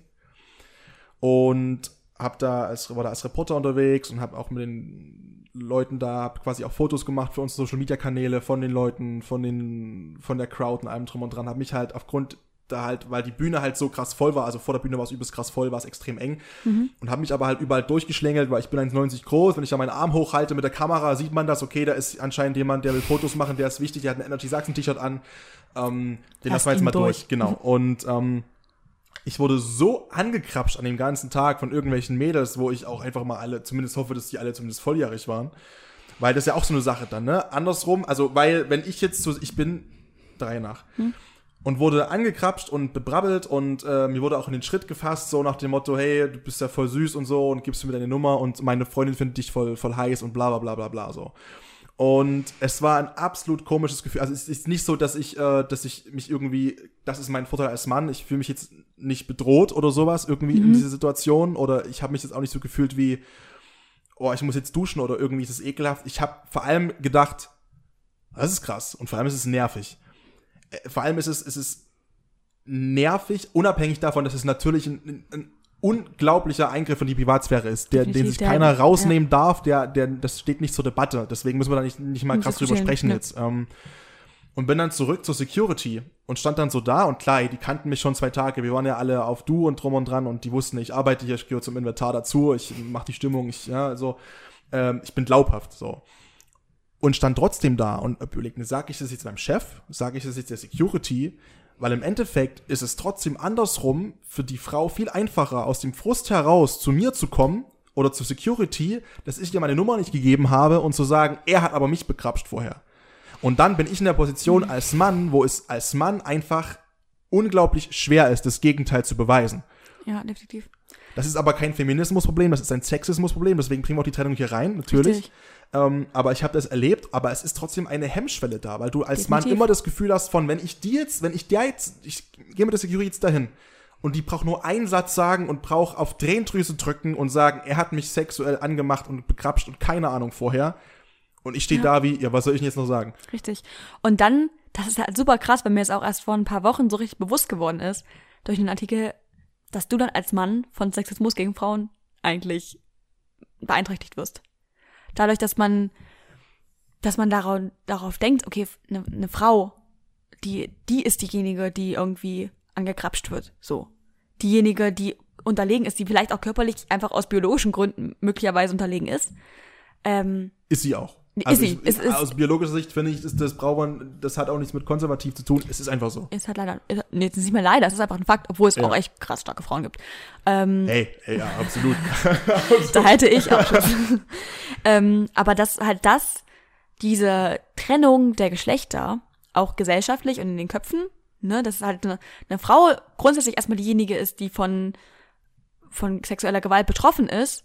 Und hab da als, war da als Reporter unterwegs und habe auch mit den Leuten da hab quasi auch Fotos gemacht für unsere Social Media Kanäle von den Leuten, von den von der Crowd und allem drum und dran. Habe mich halt aufgrund da halt, weil die Bühne halt so krass voll war, also vor der Bühne war es übelst krass voll, war es extrem eng und habe mich aber halt überall durchgeschlängelt, weil ich bin 1,90 groß, wenn ich da meinen Arm hochhalte mit der Kamera, sieht man das, okay, da ist anscheinend jemand, der will Fotos machen, der ist wichtig, der hat ein Energy Sachsen T-Shirt an, ähm, den Lass lassen wir jetzt mal durch, durch. genau. Und ähm, ich wurde so angekrapscht an dem ganzen Tag von irgendwelchen Mädels, wo ich auch einfach mal alle, zumindest hoffe, dass die alle zumindest volljährig waren. Weil das ist ja auch so eine Sache dann, ne? Andersrum, also, weil, wenn ich jetzt so, ich bin drei nach und wurde angekrapscht und bebrabbelt und äh, mir wurde auch in den Schritt gefasst, so nach dem Motto, hey, du bist ja voll süß und so und gibst mir deine Nummer und meine Freundin findet dich voll, voll heiß und bla bla bla bla bla so. Und es war ein absolut komisches Gefühl. Also es ist nicht so, dass ich, äh, dass ich mich irgendwie, das ist mein Vorteil als Mann, ich fühle mich jetzt nicht bedroht oder sowas irgendwie in dieser Situation oder ich habe mich jetzt auch nicht so gefühlt wie, oh, ich muss jetzt duschen oder irgendwie ist es ekelhaft. Ich habe vor allem gedacht, das ist krass und vor allem ist es nervig. Äh, Vor allem ist es, ist es nervig, unabhängig davon, dass es natürlich ein, ein, unglaublicher Eingriff in die Privatsphäre ist, der, den sich der- keiner rausnehmen darf, der, der, das steht nicht zur Debatte. Deswegen müssen wir da nicht, nicht mal krass drüber sprechen ja. jetzt. Ähm, und bin dann zurück zur Security und stand dann so da und klar, die kannten mich schon zwei Tage. Wir waren ja alle auf Du und drum und dran und die wussten, ich arbeite hier, ich gehöre zum Inventar dazu, ich mache die Stimmung, ich, ja, also, ähm, ich bin glaubhaft, so. Und stand trotzdem da und überlegt, sage ich das jetzt meinem Chef, sage ich das jetzt der Security, weil im Endeffekt ist es trotzdem andersrum für die Frau viel einfacher, aus dem Frust heraus zu mir zu kommen oder zur Security, dass ich ihr meine Nummer nicht gegeben habe und zu sagen, er hat aber mich bekrapscht vorher. Und dann bin ich in der Position als Mann, wo es als Mann einfach unglaublich schwer ist, das Gegenteil zu beweisen. Ja, definitiv. Das ist aber kein Feminismusproblem, das ist ein Sexismusproblem, deswegen bringen wir auch die Trennung hier rein, natürlich. Richtig. Ähm, aber ich habe das erlebt, aber es ist trotzdem eine Hemmschwelle da, weil du als Mann Definitiv. immer das Gefühl hast von, wenn ich die jetzt, wenn ich der jetzt, ich gehe mit der Security jetzt dahin und die braucht nur einen Satz sagen und braucht auf Tränendrüse drücken und sagen, er hat mich sexuell angemacht und bekrapscht und keine Ahnung vorher. Und ich stehe Ja. da wie, ja, was soll ich denn jetzt noch sagen? Richtig. Und dann, das ist halt super krass, weil mir es auch erst vor ein paar Wochen so richtig bewusst geworden ist, durch einen Artikel, dass du dann als Mann von Sexismus gegen Frauen eigentlich beeinträchtigt wirst. Dadurch, dass man, dass man darauf, darauf denkt, okay, eine, eine Frau, die, die ist diejenige, die irgendwie angekrapscht wird, so. Diejenige, die unterlegen ist, die vielleicht auch körperlich einfach aus biologischen Gründen möglicherweise unterlegen ist. Ähm, Ist sie auch. Ist Also ich, Es ist- aus biologischer Sicht finde ich, ist das braucht man, das hat auch nichts mit konservativ zu tun. Es ist einfach so. Ist halt leider, ist- nee, es ist nicht mehr leider, es ist einfach ein Fakt, obwohl es Ja. auch echt krass starke Frauen gibt. Ähm, Hey, hey, ja, absolut. [LAUGHS] da hätte ich auch schon. [LAUGHS] ähm, aber dass halt das, diese Trennung der Geschlechter, auch gesellschaftlich und in den Köpfen, ne, dass halt eine, eine Frau grundsätzlich erstmal diejenige ist, die von, von sexueller Gewalt betroffen ist,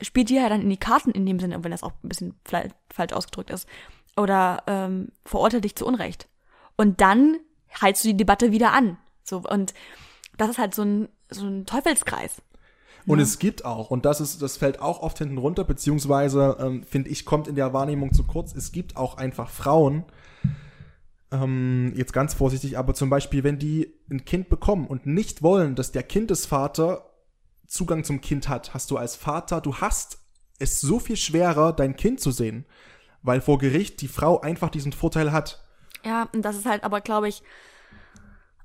spielt dir ja dann in die Karten in dem Sinne, wenn das auch ein bisschen falsch ausgedrückt ist, oder ähm, verurteilt dich zu Unrecht. Und dann heizt du die Debatte wieder an. So, und das ist halt so ein, so ein Teufelskreis. Und es gibt auch, und das ist, das fällt auch oft hinten runter, beziehungsweise, ähm, finde ich, kommt in der Wahrnehmung zu kurz. Es gibt auch einfach Frauen, ähm, jetzt ganz vorsichtig, aber zum Beispiel, wenn die ein Kind bekommen und nicht wollen, dass der Kindesvater Zugang zum Kind hat, hast du als Vater, du hast es so viel schwerer, dein Kind zu sehen, weil vor Gericht die Frau einfach diesen Vorteil hat. Ja, und das ist halt aber, glaube ich,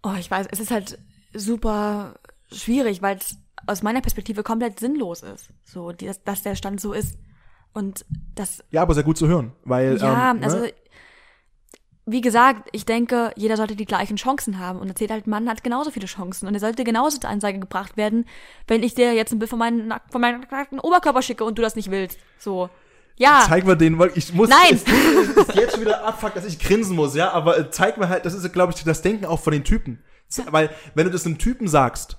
oh, ich weiß, es ist halt super schwierig, weil es aus meiner Perspektive komplett sinnlos ist. So, dass, dass der Stand so ist. Und das, Ja, aber sehr gut zu hören, weil ja, ähm, ne? also, wie gesagt, ich denke, jeder sollte die gleichen Chancen haben. Und erzählt halt, Mann hat genauso viele Chancen. Und er sollte genauso zur Anzeige gebracht werden, wenn ich dir jetzt ein Bild von meinem, von meinem nackten Oberkörper schicke und du das nicht willst. So. Ja. Zeig mir den, weil ich muss. Nein. Es, es ist jetzt schon wieder abfuck, dass ich grinsen muss, ja, aber äh, zeig mir halt, das ist, glaube ich, das Denken auch von den Typen. Weil, wenn du das einem Typen sagst,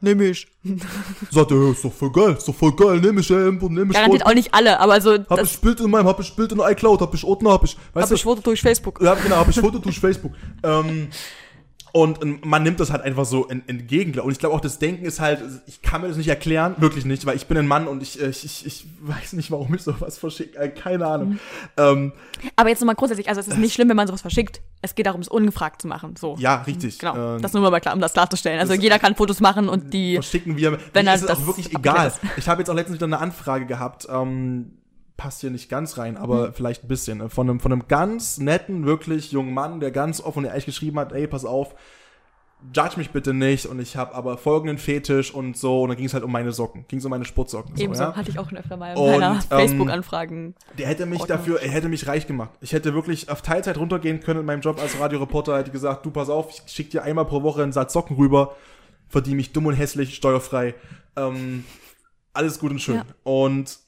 Nimm ich. [LAUGHS] Sagt er, ist doch voll geil, ist doch voll geil, nimm ich, ey, nimm ich. Garantiert auch nicht alle, aber so, Hab das ich Bild in meinem, hab ich Bild in iCloud, hab ich Ordner, hab ich, weißt habe ich Foto durch Facebook. Ja, genau, habe ich Foto durch [LAUGHS] Facebook. Ähm, und ähm, man nimmt das halt einfach so en- entgegen. Und ich glaube auch, das Denken ist halt, ich kann mir das nicht erklären, wirklich nicht, weil ich bin ein Mann und ich, äh, ich, ich, ich weiß nicht, warum ich sowas verschicke, äh, keine Ahnung. Mhm. Ähm, Aber jetzt nochmal grundsätzlich, also es ist nicht schlimm, wenn man sowas verschickt. Es geht darum, es ungefragt zu machen. So. ja, richtig. Genau. Ähm, das nur mal klar, um das klarzustellen. Also jeder kann Fotos machen und die. verschicken wir. Wenn er ist das auch wirklich egal. ist. Ich habe jetzt auch letztens wieder eine Anfrage gehabt, ähm, passt hier nicht ganz rein, aber Hm. vielleicht ein bisschen. äh, Von einem, von einem ganz netten, wirklich jungen Mann, der ganz offen und ehrlich geschrieben hat, ey, pass auf, judge mich bitte nicht und ich habe aber folgenden Fetisch und so und dann ging es halt um meine Socken, ging es um meine Sportsocken. So, Ebenso ja? hatte ich auch schon öfter mal in meiner ähm, Facebook-Anfragen. Der hätte mich Ordnung. dafür, er hätte mich reich gemacht. Ich hätte wirklich auf Teilzeit runtergehen können in meinem Job als Radioreporter, hätte gesagt, du pass auf, ich schick dir einmal pro Woche einen Satz Socken rüber, verdiene mich dumm und hässlich, steuerfrei. Ähm, alles gut und schön. Ja. Und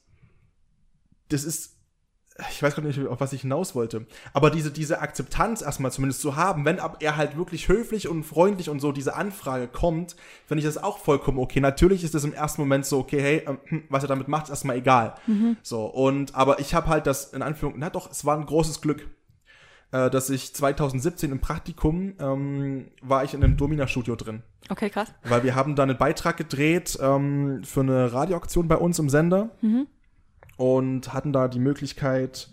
das ist, ich weiß gar nicht, auf was ich hinaus wollte, aber diese, diese Akzeptanz erstmal zumindest zu haben, wenn ab er halt wirklich höflich und freundlich und so diese Anfrage kommt, finde ich das auch vollkommen okay. Natürlich ist das im ersten Moment so, okay, hey, hm, was er damit macht, ist erstmal egal. So, und, aber ich habe halt das in Anführungszeichen, na doch, es war ein großes Glück, äh, dass ich 2017 im Praktikum ähm, war ich in einem Domina-Studio drin. Okay, krass. Weil wir haben da einen Beitrag gedreht ähm, für eine Radioaktion bei uns im Sender und hatten da die Möglichkeit,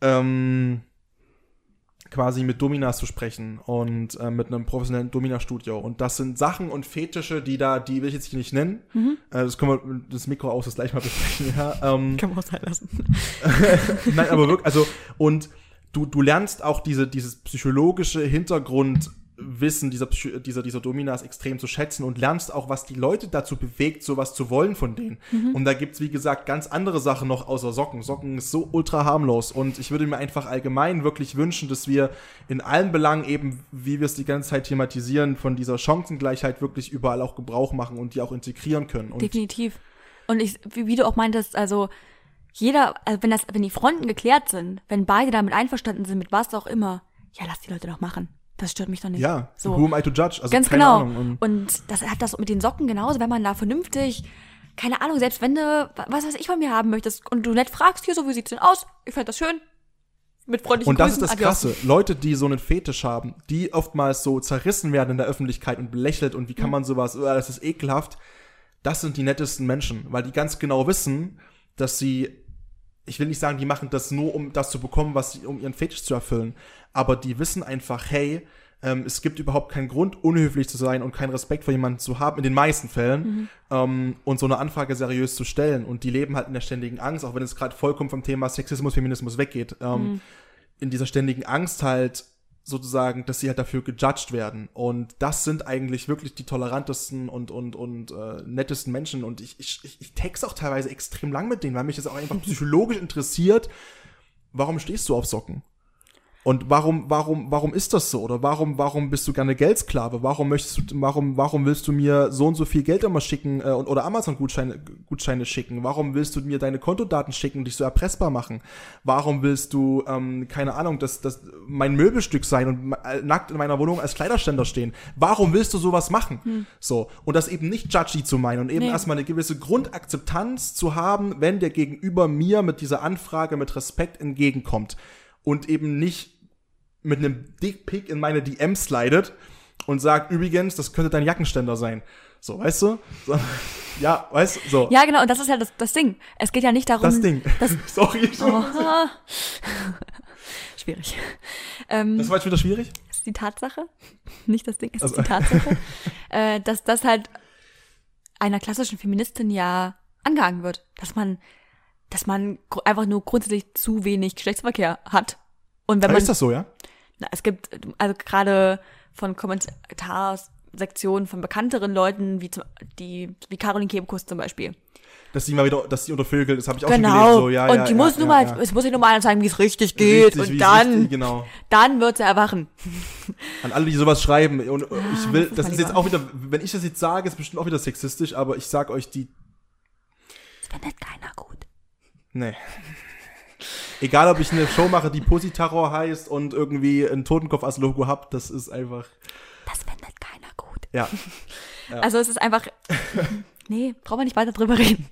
ähm, quasi mit Dominas zu sprechen und äh, mit einem professionellen Domina-Studio. Und das sind Sachen und Fetische, die da, die will ich jetzt hier nicht nennen. Äh, das können wir das Mikro aus das gleich mal besprechen. Ja, ähm, [LAUGHS] Kann man auch sein lassen. [LAUGHS] Nein, aber wirklich, also, und du, du lernst auch diese, dieses psychologische Hintergrundwissen dieser, dieser, dieser Dominas extrem zu schätzen und lernst auch, was die Leute dazu bewegt, sowas zu wollen von denen. Und da gibt's wie gesagt, ganz andere Sachen noch außer Socken. Socken ist so ultra harmlos und ich würde mir einfach allgemein wirklich wünschen, dass wir in allen Belangen eben, wie wir es die ganze Zeit thematisieren, von dieser Chancengleichheit wirklich überall auch Gebrauch machen und die auch integrieren können. Und Definitiv. Und ich, wie, wie du auch meintest, also jeder, also wenn das, wenn die Fronten geklärt sind, wenn beide damit einverstanden sind, mit was auch immer, ja, lass die Leute doch machen. Das stört mich doch nicht. ja, so. who am I to judge? Also Ganz keine genau. Ahnung. Und Und das hat das mit den Socken genauso, wenn man da vernünftig, keine Ahnung, selbst wenn du, was weiß ich von mir haben möchtest und du nett fragst, hier so, wie sieht's denn aus? Ich fand das schön. Mit freundlichen Und das ist das adios. Krasse. Leute, die so einen Fetisch haben, die oftmals so zerrissen werden in der Öffentlichkeit und belächelt und wie kann man sowas, oh, das ist ekelhaft. Das sind die nettesten Menschen, weil die ganz genau wissen, dass sie, ich will nicht sagen, die machen das nur, um das zu bekommen, was sie, um ihren Fetisch zu erfüllen, aber die wissen einfach, hey, ähm, es gibt überhaupt keinen Grund, unhöflich zu sein und keinen Respekt vor jemandem zu haben, in den meisten Fällen, ähm, und so eine Anfrage seriös zu stellen. Und die leben halt in der ständigen Angst, auch wenn es gerade vollkommen vom Thema Sexismus, Feminismus weggeht, ähm, in dieser ständigen Angst halt sozusagen, dass sie halt dafür gejudged werden. Und das sind eigentlich wirklich die tolerantesten und, und, und äh, nettesten Menschen. Und ich, ich, ich ich text auch teilweise extrem lang mit denen, weil mich das auch einfach psychologisch interessiert. Warum stehst du auf Socken? Und warum, warum, warum ist das so? Oder warum, warum bist du gerne Geldsklave? Warum möchtest du, warum, warum willst du mir so und so viel Geld immer schicken äh, oder Amazon-Gutscheine Gutscheine schicken? Warum willst du mir deine Kontodaten schicken und dich so erpressbar machen? Warum willst du, ähm, keine Ahnung, das, das mein Möbelstück sein und äh, nackt in meiner Wohnung als Kleiderständer stehen? Warum willst du sowas machen? So. Und das eben nicht judgy zu meinen und eben Nee. erstmal eine gewisse Grundakzeptanz zu haben, wenn der Gegenüber mir mit dieser Anfrage mit Respekt entgegenkommt und eben nicht mit einem Dickpick in meine DM slidet und sagt, übrigens, das könnte dein Jackenständer sein. So, weißt du? So, [LAUGHS] ja, weißt du? So. Ja, genau, und das ist ja das, das Ding. Es geht ja nicht darum. das Ding. [LAUGHS] Sorry. Oh. [LAUGHS] Schwierig. Ähm, Das war jetzt wieder schwierig? ist die Tatsache, nicht das Ding, es ist Also- die Tatsache, äh, dass das halt einer klassischen Feministin ja angehangen wird, dass man, dass man einfach nur grundsätzlich zu wenig Geschlechtsverkehr hat. Und wenn Aber man, ist das so, ja? na, es gibt also gerade von Kommentarsektionen von bekannteren Leuten, wie zum, die, wie Caroline Kebekus zum Beispiel. Dass sie mal wieder, dass sie unter Vögel, das habe ich auch schon Genau. gelesen. So, ja, und ja, die ja, muss ja, nur mal, es muss sich nur mal einer zeigen, wie es richtig geht. Richtig, und dann, richtig, genau. dann wird sie erwachen. An alle, die sowas schreiben. Und äh, ich will, das ist das ist jetzt auch wieder, wenn ich das jetzt sage, ist bestimmt auch wieder sexistisch, aber ich sag euch, die, Das findet keiner gut. Nee. Egal, ob ich eine Show mache, die Pussy Terror heißt und irgendwie ein Totenkopf als Logo hab, das ist einfach, Das findet keiner gut. [LAUGHS] Ja. Also es ist einfach, nee, brauchen wir nicht weiter drüber reden.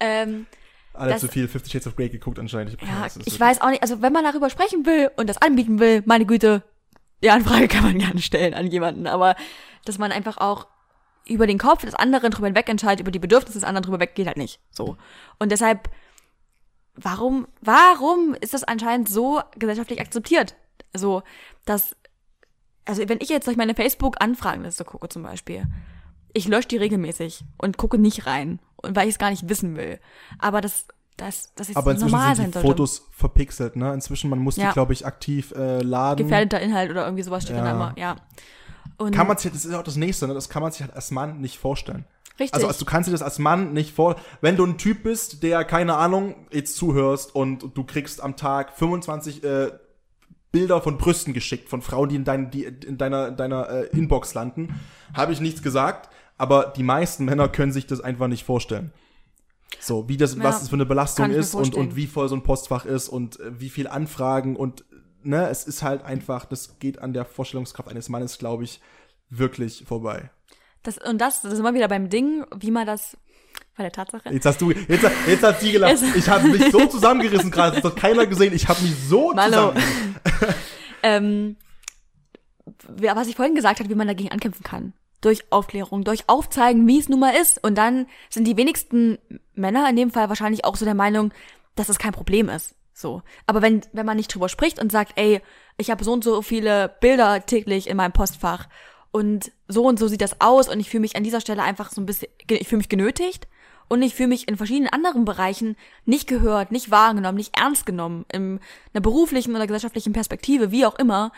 Ähm, Alle Das- zu viel Fifty Shades of Grey geguckt anscheinend. ja, Das ist ich weiß auch nicht, also wenn man darüber sprechen will und das anbieten will, meine Güte, die Anfrage [LAUGHS] kann man gerne stellen an jemanden, aber dass man einfach auch über den Kopf des anderen drüber hinweg entscheidet, über die Bedürfnisse des anderen drüber weg, geht halt nicht. So. Und deshalb, warum, warum ist das anscheinend so gesellschaftlich akzeptiert? So, dass, also wenn ich jetzt durch meine Facebook-Anfragenliste gucke zum Beispiel, ich lösche die regelmäßig und gucke nicht rein, und weil ich es gar nicht wissen will. Aber das, das, das ist Aber inzwischen normal sind sein die sollte. Fotos verpixelt, ne? Inzwischen, man muss die, Ja. glaube ich, aktiv äh, laden. Gefährdeter Inhalt oder irgendwie sowas steht Ja. dann immer, ja. Und Kann man sich, das ist auch das Nächste, ne? Das kann man sich halt als Mann nicht vorstellen. Richtig. Also, also du kannst dir das als Mann nicht vor, wenn du ein Typ bist, der keine Ahnung jetzt zuhörst und du kriegst am Tag 25 äh, Bilder von Brüsten geschickt von Frauen, die in, dein, die in deiner deiner äh, Inbox landen, habe ich nichts gesagt, aber die meisten Männer können sich das einfach nicht vorstellen. So, wie das, Ja, was das für eine Belastung ist und, und wie voll so ein Postfach ist und äh, wie viel Anfragen und ne, es ist halt einfach, das geht an der Vorstellungskraft eines Mannes, glaube ich, wirklich vorbei. Das, und das, das ist immer wieder beim Ding, wie man das, bei der Tatsache. Jetzt hast du, jetzt, jetzt hat sie gelacht. [LAUGHS] Ich habe mich so zusammengerissen gerade. Das hat keiner gesehen. Ich habe mich so Malo. zusammengerissen. [LAUGHS] [LAUGHS] ähm, was ich vorhin gesagt habe, wie man dagegen ankämpfen kann. Durch Aufklärung, durch Aufzeigen, wie es nun mal ist. Und dann sind die wenigsten Männer in dem Fall wahrscheinlich auch so der Meinung, dass es kein Problem ist. So. Aber wenn, wenn man nicht drüber spricht und sagt, ey, ich habe so und so viele Bilder täglich in meinem Postfach und so und so sieht das aus und ich fühle mich an dieser Stelle einfach so ein bisschen, ich fühle mich genötigt und ich fühle mich in verschiedenen anderen Bereichen nicht gehört, nicht wahrgenommen, nicht ernst genommen, in einer beruflichen oder gesellschaftlichen Perspektive, wie auch immer,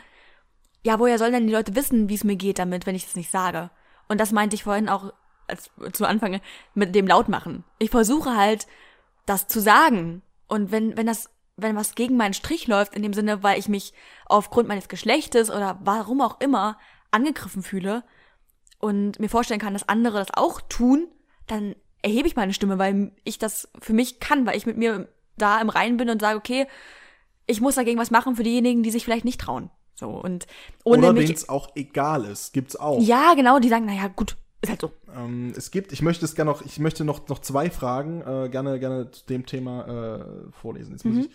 ja, woher sollen denn die Leute wissen, wie es mir geht damit, wenn ich das nicht sage? Und das meinte ich vorhin auch als zu Anfang mit dem Lautmachen. Ich versuche halt, das zu sagen. Und wenn, wenn das, wenn was gegen meinen Strich läuft, in dem Sinne, weil ich mich aufgrund meines Geschlechtes oder warum auch immer angegriffen fühle und mir vorstellen kann, dass andere das auch tun, dann erhebe ich meine Stimme, weil ich das für mich kann, weil ich mit mir da im Reinen bin und sage, okay, ich muss dagegen was machen für diejenigen, die sich vielleicht nicht trauen. So und ohne Oder mich. denen es auch egal ist. Gibt's auch. Ja, genau, die sagen, naja, gut, ist halt so. Ähm, es gibt, ich möchte es gerne noch, ich möchte noch, noch zwei Fragen äh, gerne, gerne zu dem Thema äh, vorlesen. Jetzt muss Mhm. ich.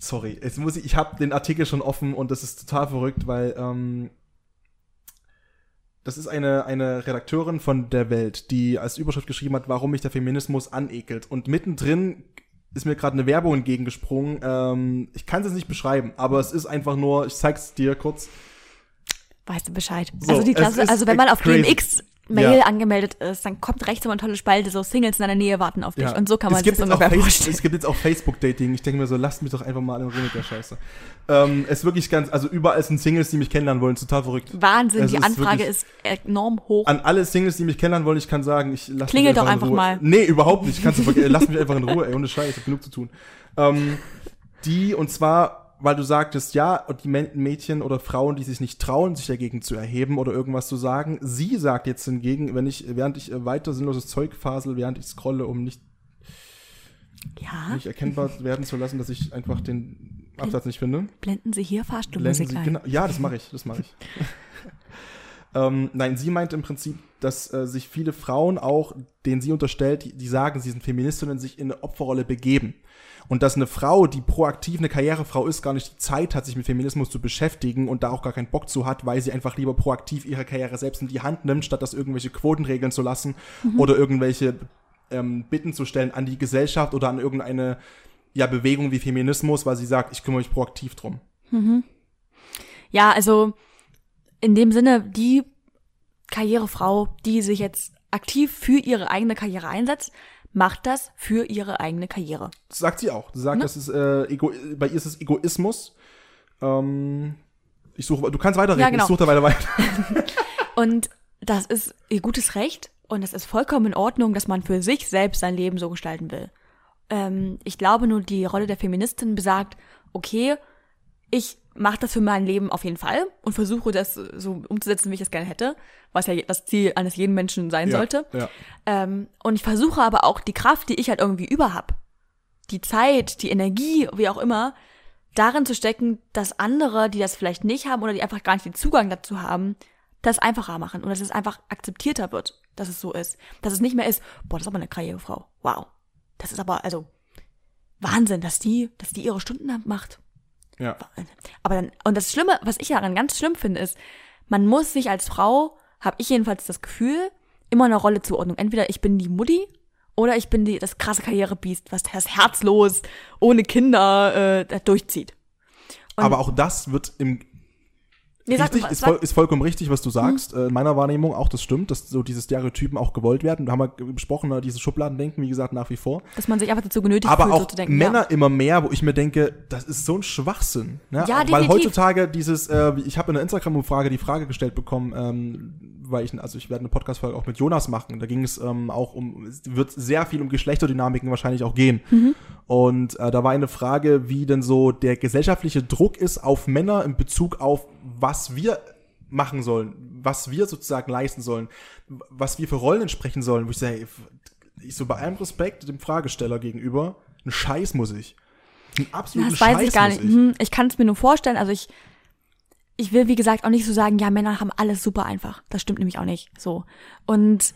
Sorry, jetzt muss ich, ich habe den Artikel schon offen und das ist total verrückt, weil ähm, das ist eine, eine Redakteurin von der Welt, die als Überschrift geschrieben hat, warum mich der Feminismus anekelt. Und mittendrin ist mir gerade eine Werbung entgegengesprungen. Ähm, ich kann es jetzt nicht beschreiben, aber es ist einfach nur, ich zeig's dir kurz. Weißt du Bescheid. So, also die Klasse, also wenn man auf crazy. GMX Mail Ja. angemeldet ist, dann kommt rechts immer eine tolle Spalte, so Singles in deiner Nähe warten auf dich. Ja. Und so kann man es sich gibt das ungefähr vorstellen. Es gibt jetzt auch Facebook-Dating. Ich denke mir so, lasst mich doch einfach mal in Ruhe mit der Scheiße. Ähm, es ist wirklich ganz, also überall sind Singles, die mich kennenlernen wollen, total verrückt. Wahnsinn, Es die ist Anfrage ist enorm hoch. An alle Singles, die mich kennenlernen wollen, ich kann sagen, ich lasse mich doch einfach in Ruhe. mal. Nee, überhaupt nicht. Kannst du, [LAUGHS] lass mich einfach in Ruhe, ey, ohne Scheiß, ich hab genug zu tun. Ähm, die, und zwar, weil du sagtest, ja, und die Mä- Mädchen oder Frauen, die sich nicht trauen, sich dagegen zu erheben oder irgendwas zu sagen. Sie sagt jetzt hingegen, wenn ich, während ich äh, weiter sinnloses Zeug fasel, während ich scrolle, um nicht ja, nicht erkennbar werden zu lassen, dass ich einfach den Absatz nicht finde. blenden Sie hier Fahrstuhlmusik Sie, ein. genau, ja, das mache ich, das mache ich. [LAUGHS] ähm, nein, sie meint im Prinzip, dass äh, sich viele Frauen auch, denen sie unterstellt, die, die sagen, sie sind Feministinnen, sich in eine Opferrolle begeben. Und dass eine Frau, die proaktiv eine Karrierefrau ist, gar nicht die Zeit hat, sich mit Feminismus zu beschäftigen und da auch gar keinen Bock zu hat, weil sie einfach lieber proaktiv ihre Karriere selbst in die Hand nimmt, statt das irgendwelche Quoten regeln zu lassen oder irgendwelche ähm, Bitten zu stellen an die Gesellschaft oder an irgendeine ja, Bewegung wie Feminismus, weil sie sagt, ich kümmere mich proaktiv drum. Ja, also in dem Sinne, die Karrierefrau, die sich jetzt aktiv für ihre eigene Karriere einsetzt, macht das für ihre eigene Karriere. Das sagt sie auch. Sie sagt, Ne? das ist äh, Ego bei ihr ist es Egoismus. Ähm, ich suche, du kannst weiterreden. Ja, genau. Ich suche da weiter weiter. [LAUGHS] Und das ist ihr gutes Recht und es ist vollkommen in Ordnung, dass man für sich selbst sein Leben so gestalten will. Ähm, ich glaube nur, die Rolle der Feministin besagt, okay, ich mache das für mein Leben auf jeden Fall und versuche das so umzusetzen, wie ich das gerne hätte, was ja das Ziel eines jeden Menschen sein sollte. Ja. Ähm, und ich versuche aber auch die Kraft, die ich halt irgendwie über hab, die Zeit, die Energie, wie auch immer, darin zu stecken, dass andere, die das vielleicht nicht haben oder die einfach gar nicht den Zugang dazu haben, das einfacher machen und dass es einfach akzeptierter wird, dass es so ist. Dass es nicht mehr ist, boah, das ist aber eine Karrierefrau. Wow. Das ist aber, also, Wahnsinn, dass die, dass die ihre Stunden macht. Ja. Aber dann, und das Schlimme, was ich daran ganz schlimm finde, ist, man muss sich als Frau, habe ich jedenfalls das Gefühl, immer eine Rolle zuordnen. Entweder ich bin die Mutti oder ich bin die, das krasse Karrierebiest, was das herzlos, ohne Kinder äh, durchzieht. Und Aber auch das wird im Nee, richtig, ist, voll, ist, vollkommen richtig, was du sagst. Mhm. in meiner Wahrnehmung auch, das stimmt, dass so diese Stereotypen auch gewollt werden. Da haben wir besprochen, ne, diese Schubladendenken, wie gesagt, nach wie vor. Dass man sich einfach dazu genötigt Aber fühlt, auch so zu denken. Männer ja. immer mehr, wo ich mir denke, das ist so ein Schwachsinn. Ne? Ja, Weil definitiv. heutzutage dieses, äh, ich habe in der Instagram-Umfrage die Frage gestellt bekommen, ähm, weil ich, also ich werde eine Podcast-Folge auch mit Jonas machen. Da ging es ähm, auch um, es wird sehr viel um Geschlechterdynamiken wahrscheinlich auch gehen. Mhm. Und äh, da war eine Frage, wie denn so der gesellschaftliche Druck ist auf Männer in Bezug auf, was wir machen sollen, was wir sozusagen leisten sollen, was wir für Rollen entsprechen sollen, wo ich sage, ich so bei allem Respekt dem Fragesteller gegenüber, ein Scheiß muss ich. Ein absoluten das weiß Scheiß ich gar nicht. Ich, hm, ich kann es mir nur vorstellen, also ich, ich will, wie gesagt, auch nicht so sagen, ja, Männer haben alles super einfach. Das stimmt nämlich auch nicht so. Und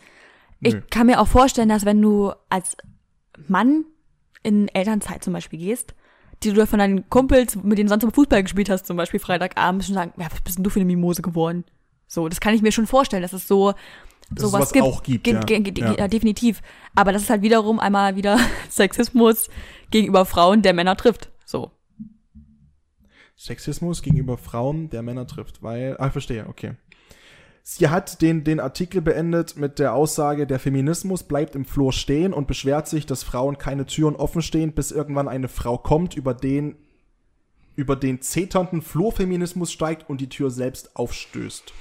ich Nö. kann mir auch vorstellen, dass wenn du als Mann in Elternzeit zum Beispiel gehst die du von deinen Kumpels, mit denen du sonst im Fußball gespielt hast, zum Beispiel Freitagabend, schon sagen, ja, was bist denn du für eine Mimose geworden? So, das kann ich mir schon vorstellen, dass es so dass sowas gibt. Auch gibt ja. ja. definitiv. Aber das ist halt wiederum einmal wieder [LAUGHS] Sexismus gegenüber Frauen, der Männer trifft. So. Sexismus gegenüber Frauen, der Männer trifft, weil, ah, verstehe, okay. Sie hat den, den Artikel beendet mit der Aussage, der Feminismus bleibt im Flur stehen und beschwert sich, dass Frauen keine Türen offen stehen, bis irgendwann eine Frau kommt, über den, über den zeternden Flurfeminismus steigt und die Tür selbst aufstößt.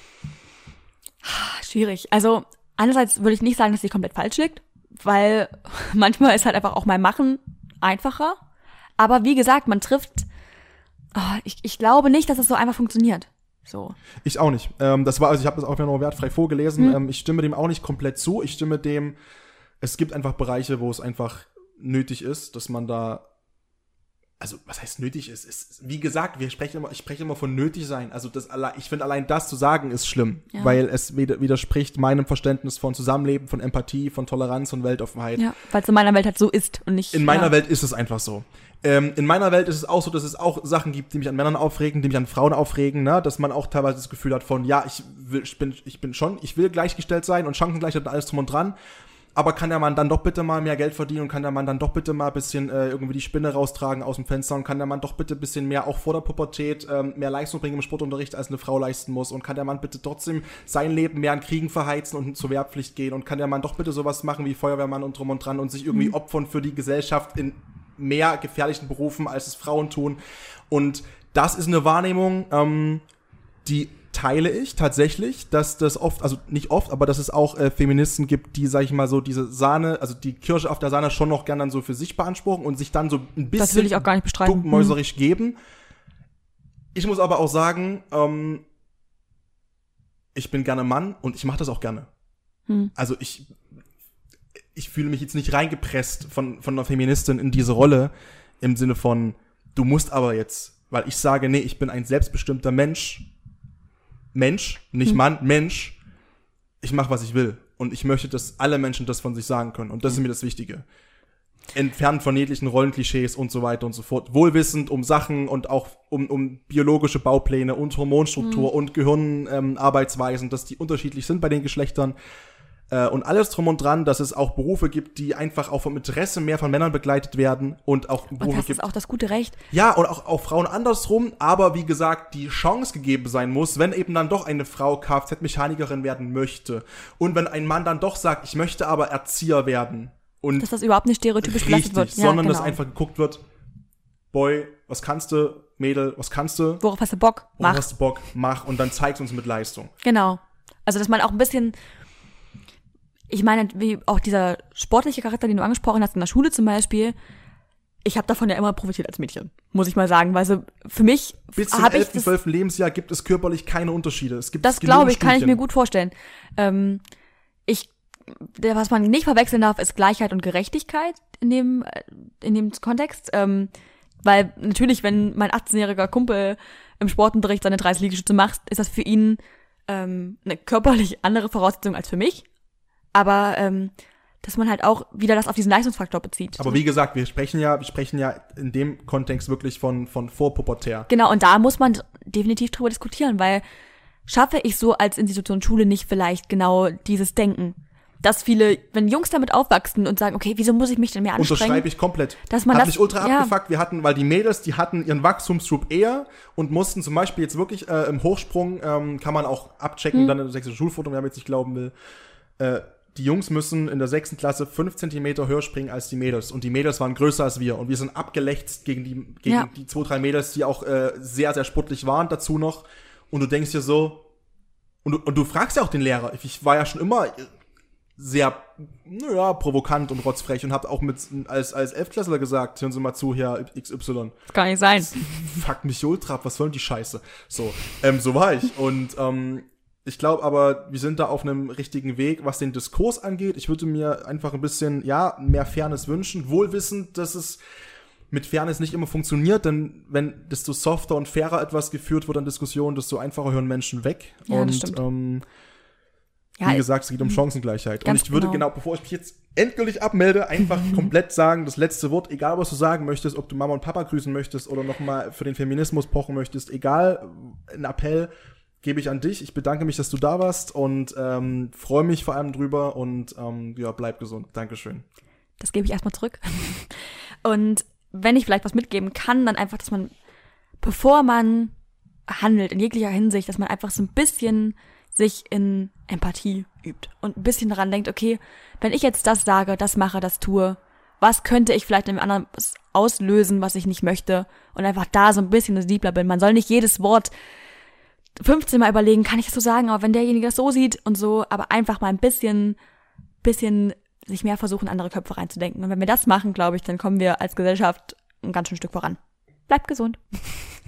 Schwierig. Also, einerseits würde ich nicht sagen, dass sie komplett falsch liegt, weil [LAUGHS] manchmal ist halt einfach auch mein Machen einfacher. Aber wie gesagt, man trifft, oh, ich, ich glaube nicht, dass es so einfach funktioniert. So. Ich auch nicht. Ähm, das war, also ich habe das auch noch wertfrei vorgelesen. Hm. Ähm, ich stimme dem auch nicht komplett zu. Ich stimme dem, es gibt einfach Bereiche, wo es einfach nötig ist, dass man da also was heißt nötig ist, ist wie gesagt, wir sprechen immer, ich spreche immer von nötig sein. Also das allein, ich finde allein das zu sagen ist schlimm, ja. weil es widerspricht meinem Verständnis von Zusammenleben, von Empathie, von Toleranz und Weltoffenheit. Ja, weil es in meiner Welt halt so ist und nicht. In meiner ja. Welt ist es einfach so. Ähm, in meiner Welt ist es auch so, dass es auch Sachen gibt, die mich an Männern aufregen, die mich an Frauen aufregen, ne? dass man auch teilweise das Gefühl hat von, ja, ich will, ich bin, ich bin schon, ich will gleichgestellt sein und Chancengleichheit und alles drum und dran, aber kann der Mann dann doch bitte mal mehr Geld verdienen und kann der Mann dann doch bitte mal ein bisschen äh, irgendwie die Spinne raustragen aus dem Fenster und kann der Mann doch bitte ein bisschen mehr auch vor der Pubertät ähm, mehr Leistung bringen im Sportunterricht, als eine Frau leisten muss und kann der Mann bitte trotzdem sein Leben mehr an Kriegen verheizen und zur Wehrpflicht gehen und kann der Mann doch bitte sowas machen wie Feuerwehrmann und drum und dran und sich irgendwie mhm. opfern für die Gesellschaft in mehr gefährlichen Berufen, als es Frauen tun. Und das ist eine Wahrnehmung, ähm, die teile ich tatsächlich, dass das oft, also nicht oft, aber dass es auch äh, Feministen gibt, die, sag ich mal so, diese Sahne, also die Kirsche auf der Sahne schon noch gern dann so für sich beanspruchen und sich dann so ein bisschen das will ich auch gar nicht bestreiten. duckmäuserisch hm. geben. Ich muss aber auch sagen, ähm, ich bin gerne Mann und ich mache das auch gerne. Hm. Also ich, ich fühle mich jetzt nicht reingepresst von, von einer Feministin in diese Rolle im Sinne von, du musst aber jetzt, weil ich sage, nee, ich bin ein selbstbestimmter Mensch Mensch, nicht hm. Mann, Mensch, ich mache, was ich will. Und ich möchte, dass alle Menschen das von sich sagen können. Und das ist mir das Wichtige. Entfernt von jeglichen Rollenklischees und so weiter und so fort. Wohlwissend um Sachen und auch um, um biologische Baupläne und Hormonstruktur mhm. und Gehirnarbeitsweisen, ähm, dass die unterschiedlich sind bei den Geschlechtern äh, und alles drum und dran, dass es auch Berufe gibt, die einfach auch vom Interesse mehr von Männern begleitet werden und auch Berufe und das gibt. ist auch das gute Recht. Ja, und auch, auch Frauen andersrum, aber wie gesagt, die Chance gegeben sein muss, wenn eben dann doch eine Frau Kfz-Mechanikerin werden möchte und wenn ein Mann dann doch sagt, ich möchte aber Erzieher werden und dass das überhaupt nicht stereotypisch richtig, wird, ja, sondern genau. dass einfach geguckt wird, Boy, was kannst du, Mädel, was kannst du? Worauf hast du Bock? Mach. Worauf hast du Bock? Mach und dann zeigst uns mit Leistung. Genau. Also, dass man auch ein bisschen ich meine, wie auch dieser sportliche Charakter, den du angesprochen hast in der Schule zum Beispiel, ich habe davon ja immer profitiert als Mädchen, muss ich mal sagen, weil so für mich bis zum 11., 12. Lebensjahr gibt es körperlich keine Unterschiede. Es gibt das glaube ich, kann ich mir gut vorstellen. Ähm, ich, was man nicht verwechseln darf, ist Gleichheit und Gerechtigkeit in dem in dem Kontext, ähm, weil natürlich, wenn mein 18-jähriger Kumpel im Sportunterricht seine 30 Liegestütze macht, ist das für ihn ähm, eine körperlich andere Voraussetzung als für mich. Aber ähm, dass man halt auch wieder das auf diesen Leistungsfaktor bezieht. Aber wie gesagt, wir sprechen ja, wir sprechen ja in dem Kontext wirklich von, von vorpubertär. Genau, und da muss man definitiv drüber diskutieren, weil schaffe ich so als Institution Schule nicht vielleicht genau dieses Denken. Dass viele, wenn Jungs damit aufwachsen und sagen, okay, wieso muss ich mich denn mehr anstrengen? Unterschreibe ich komplett. Dass man Hat das- mich ultra ja. abgefuckt. Wir hatten, weil die Mädels, die hatten ihren Wachstumsschub eher und mussten zum Beispiel jetzt wirklich äh, im Hochsprung, ähm, kann man auch abchecken, Hm. dann der sächsischen Schulfoto, wer jetzt nicht glauben will, äh, die Jungs müssen in der sechsten Klasse fünf Zentimeter höher springen als die Mädels. Und die Mädels waren größer als wir. Und wir sind abgelächzt gegen die, gegen Ja. die zwei, drei Mädels, die auch äh, sehr, sehr sportlich waren dazu noch. Und du denkst dir so, und du, und du fragst ja auch den Lehrer. Ich war ja schon immer sehr, naja, provokant und rotzfrech und hab auch mit, als, als Elfklässler gesagt, hören Sie mal zu, hier, XY Das kann nicht sein. fuck mich ultra ab, was soll denn die Scheiße? So, ähm, so war ich. Und ähm, ich glaube aber, wir sind da auf einem richtigen Weg, was den Diskurs angeht. Ich würde mir einfach ein bisschen, ja, mehr Fairness wünschen, wohlwissend, dass es mit Fairness nicht immer funktioniert, denn wenn desto softer und fairer etwas geführt wird an Diskussionen, desto einfacher hören Menschen weg. Ja, und ähm, Ja, wie gesagt, es geht um Chancengleichheit. Und ich würde genau. genau, bevor ich mich jetzt endgültig abmelde, einfach [LAUGHS] komplett sagen, das letzte Wort, egal was du sagen möchtest, ob du Mama und Papa grüßen möchtest oder nochmal für den Feminismus pochen möchtest, egal, ein Appell gebe ich an dich. Ich bedanke mich, dass du da warst und ähm, freue mich vor allem drüber und ähm, ja, bleib gesund. Dankeschön. das gebe ich erstmal zurück. [LAUGHS] Und wenn ich vielleicht was mitgeben kann, dann einfach, dass man, bevor man handelt, in jeglicher Hinsicht, dass man einfach so ein bisschen sich in Empathie übt und ein bisschen daran denkt, okay, wenn ich jetzt das sage, das mache, das tue, was könnte ich vielleicht in dem anderen auslösen, was ich nicht möchte und einfach da so ein bisschen sensibler bin. Man soll nicht jedes Wort 15 Mal überlegen, kann ich das so sagen, aber wenn derjenige das so sieht und so, aber einfach mal ein bisschen, bisschen sich mehr versuchen, andere Köpfe reinzudenken. Und wenn wir das machen, glaube ich, dann kommen wir als Gesellschaft ein ganz schön Stück voran. Bleibt gesund. [LAUGHS]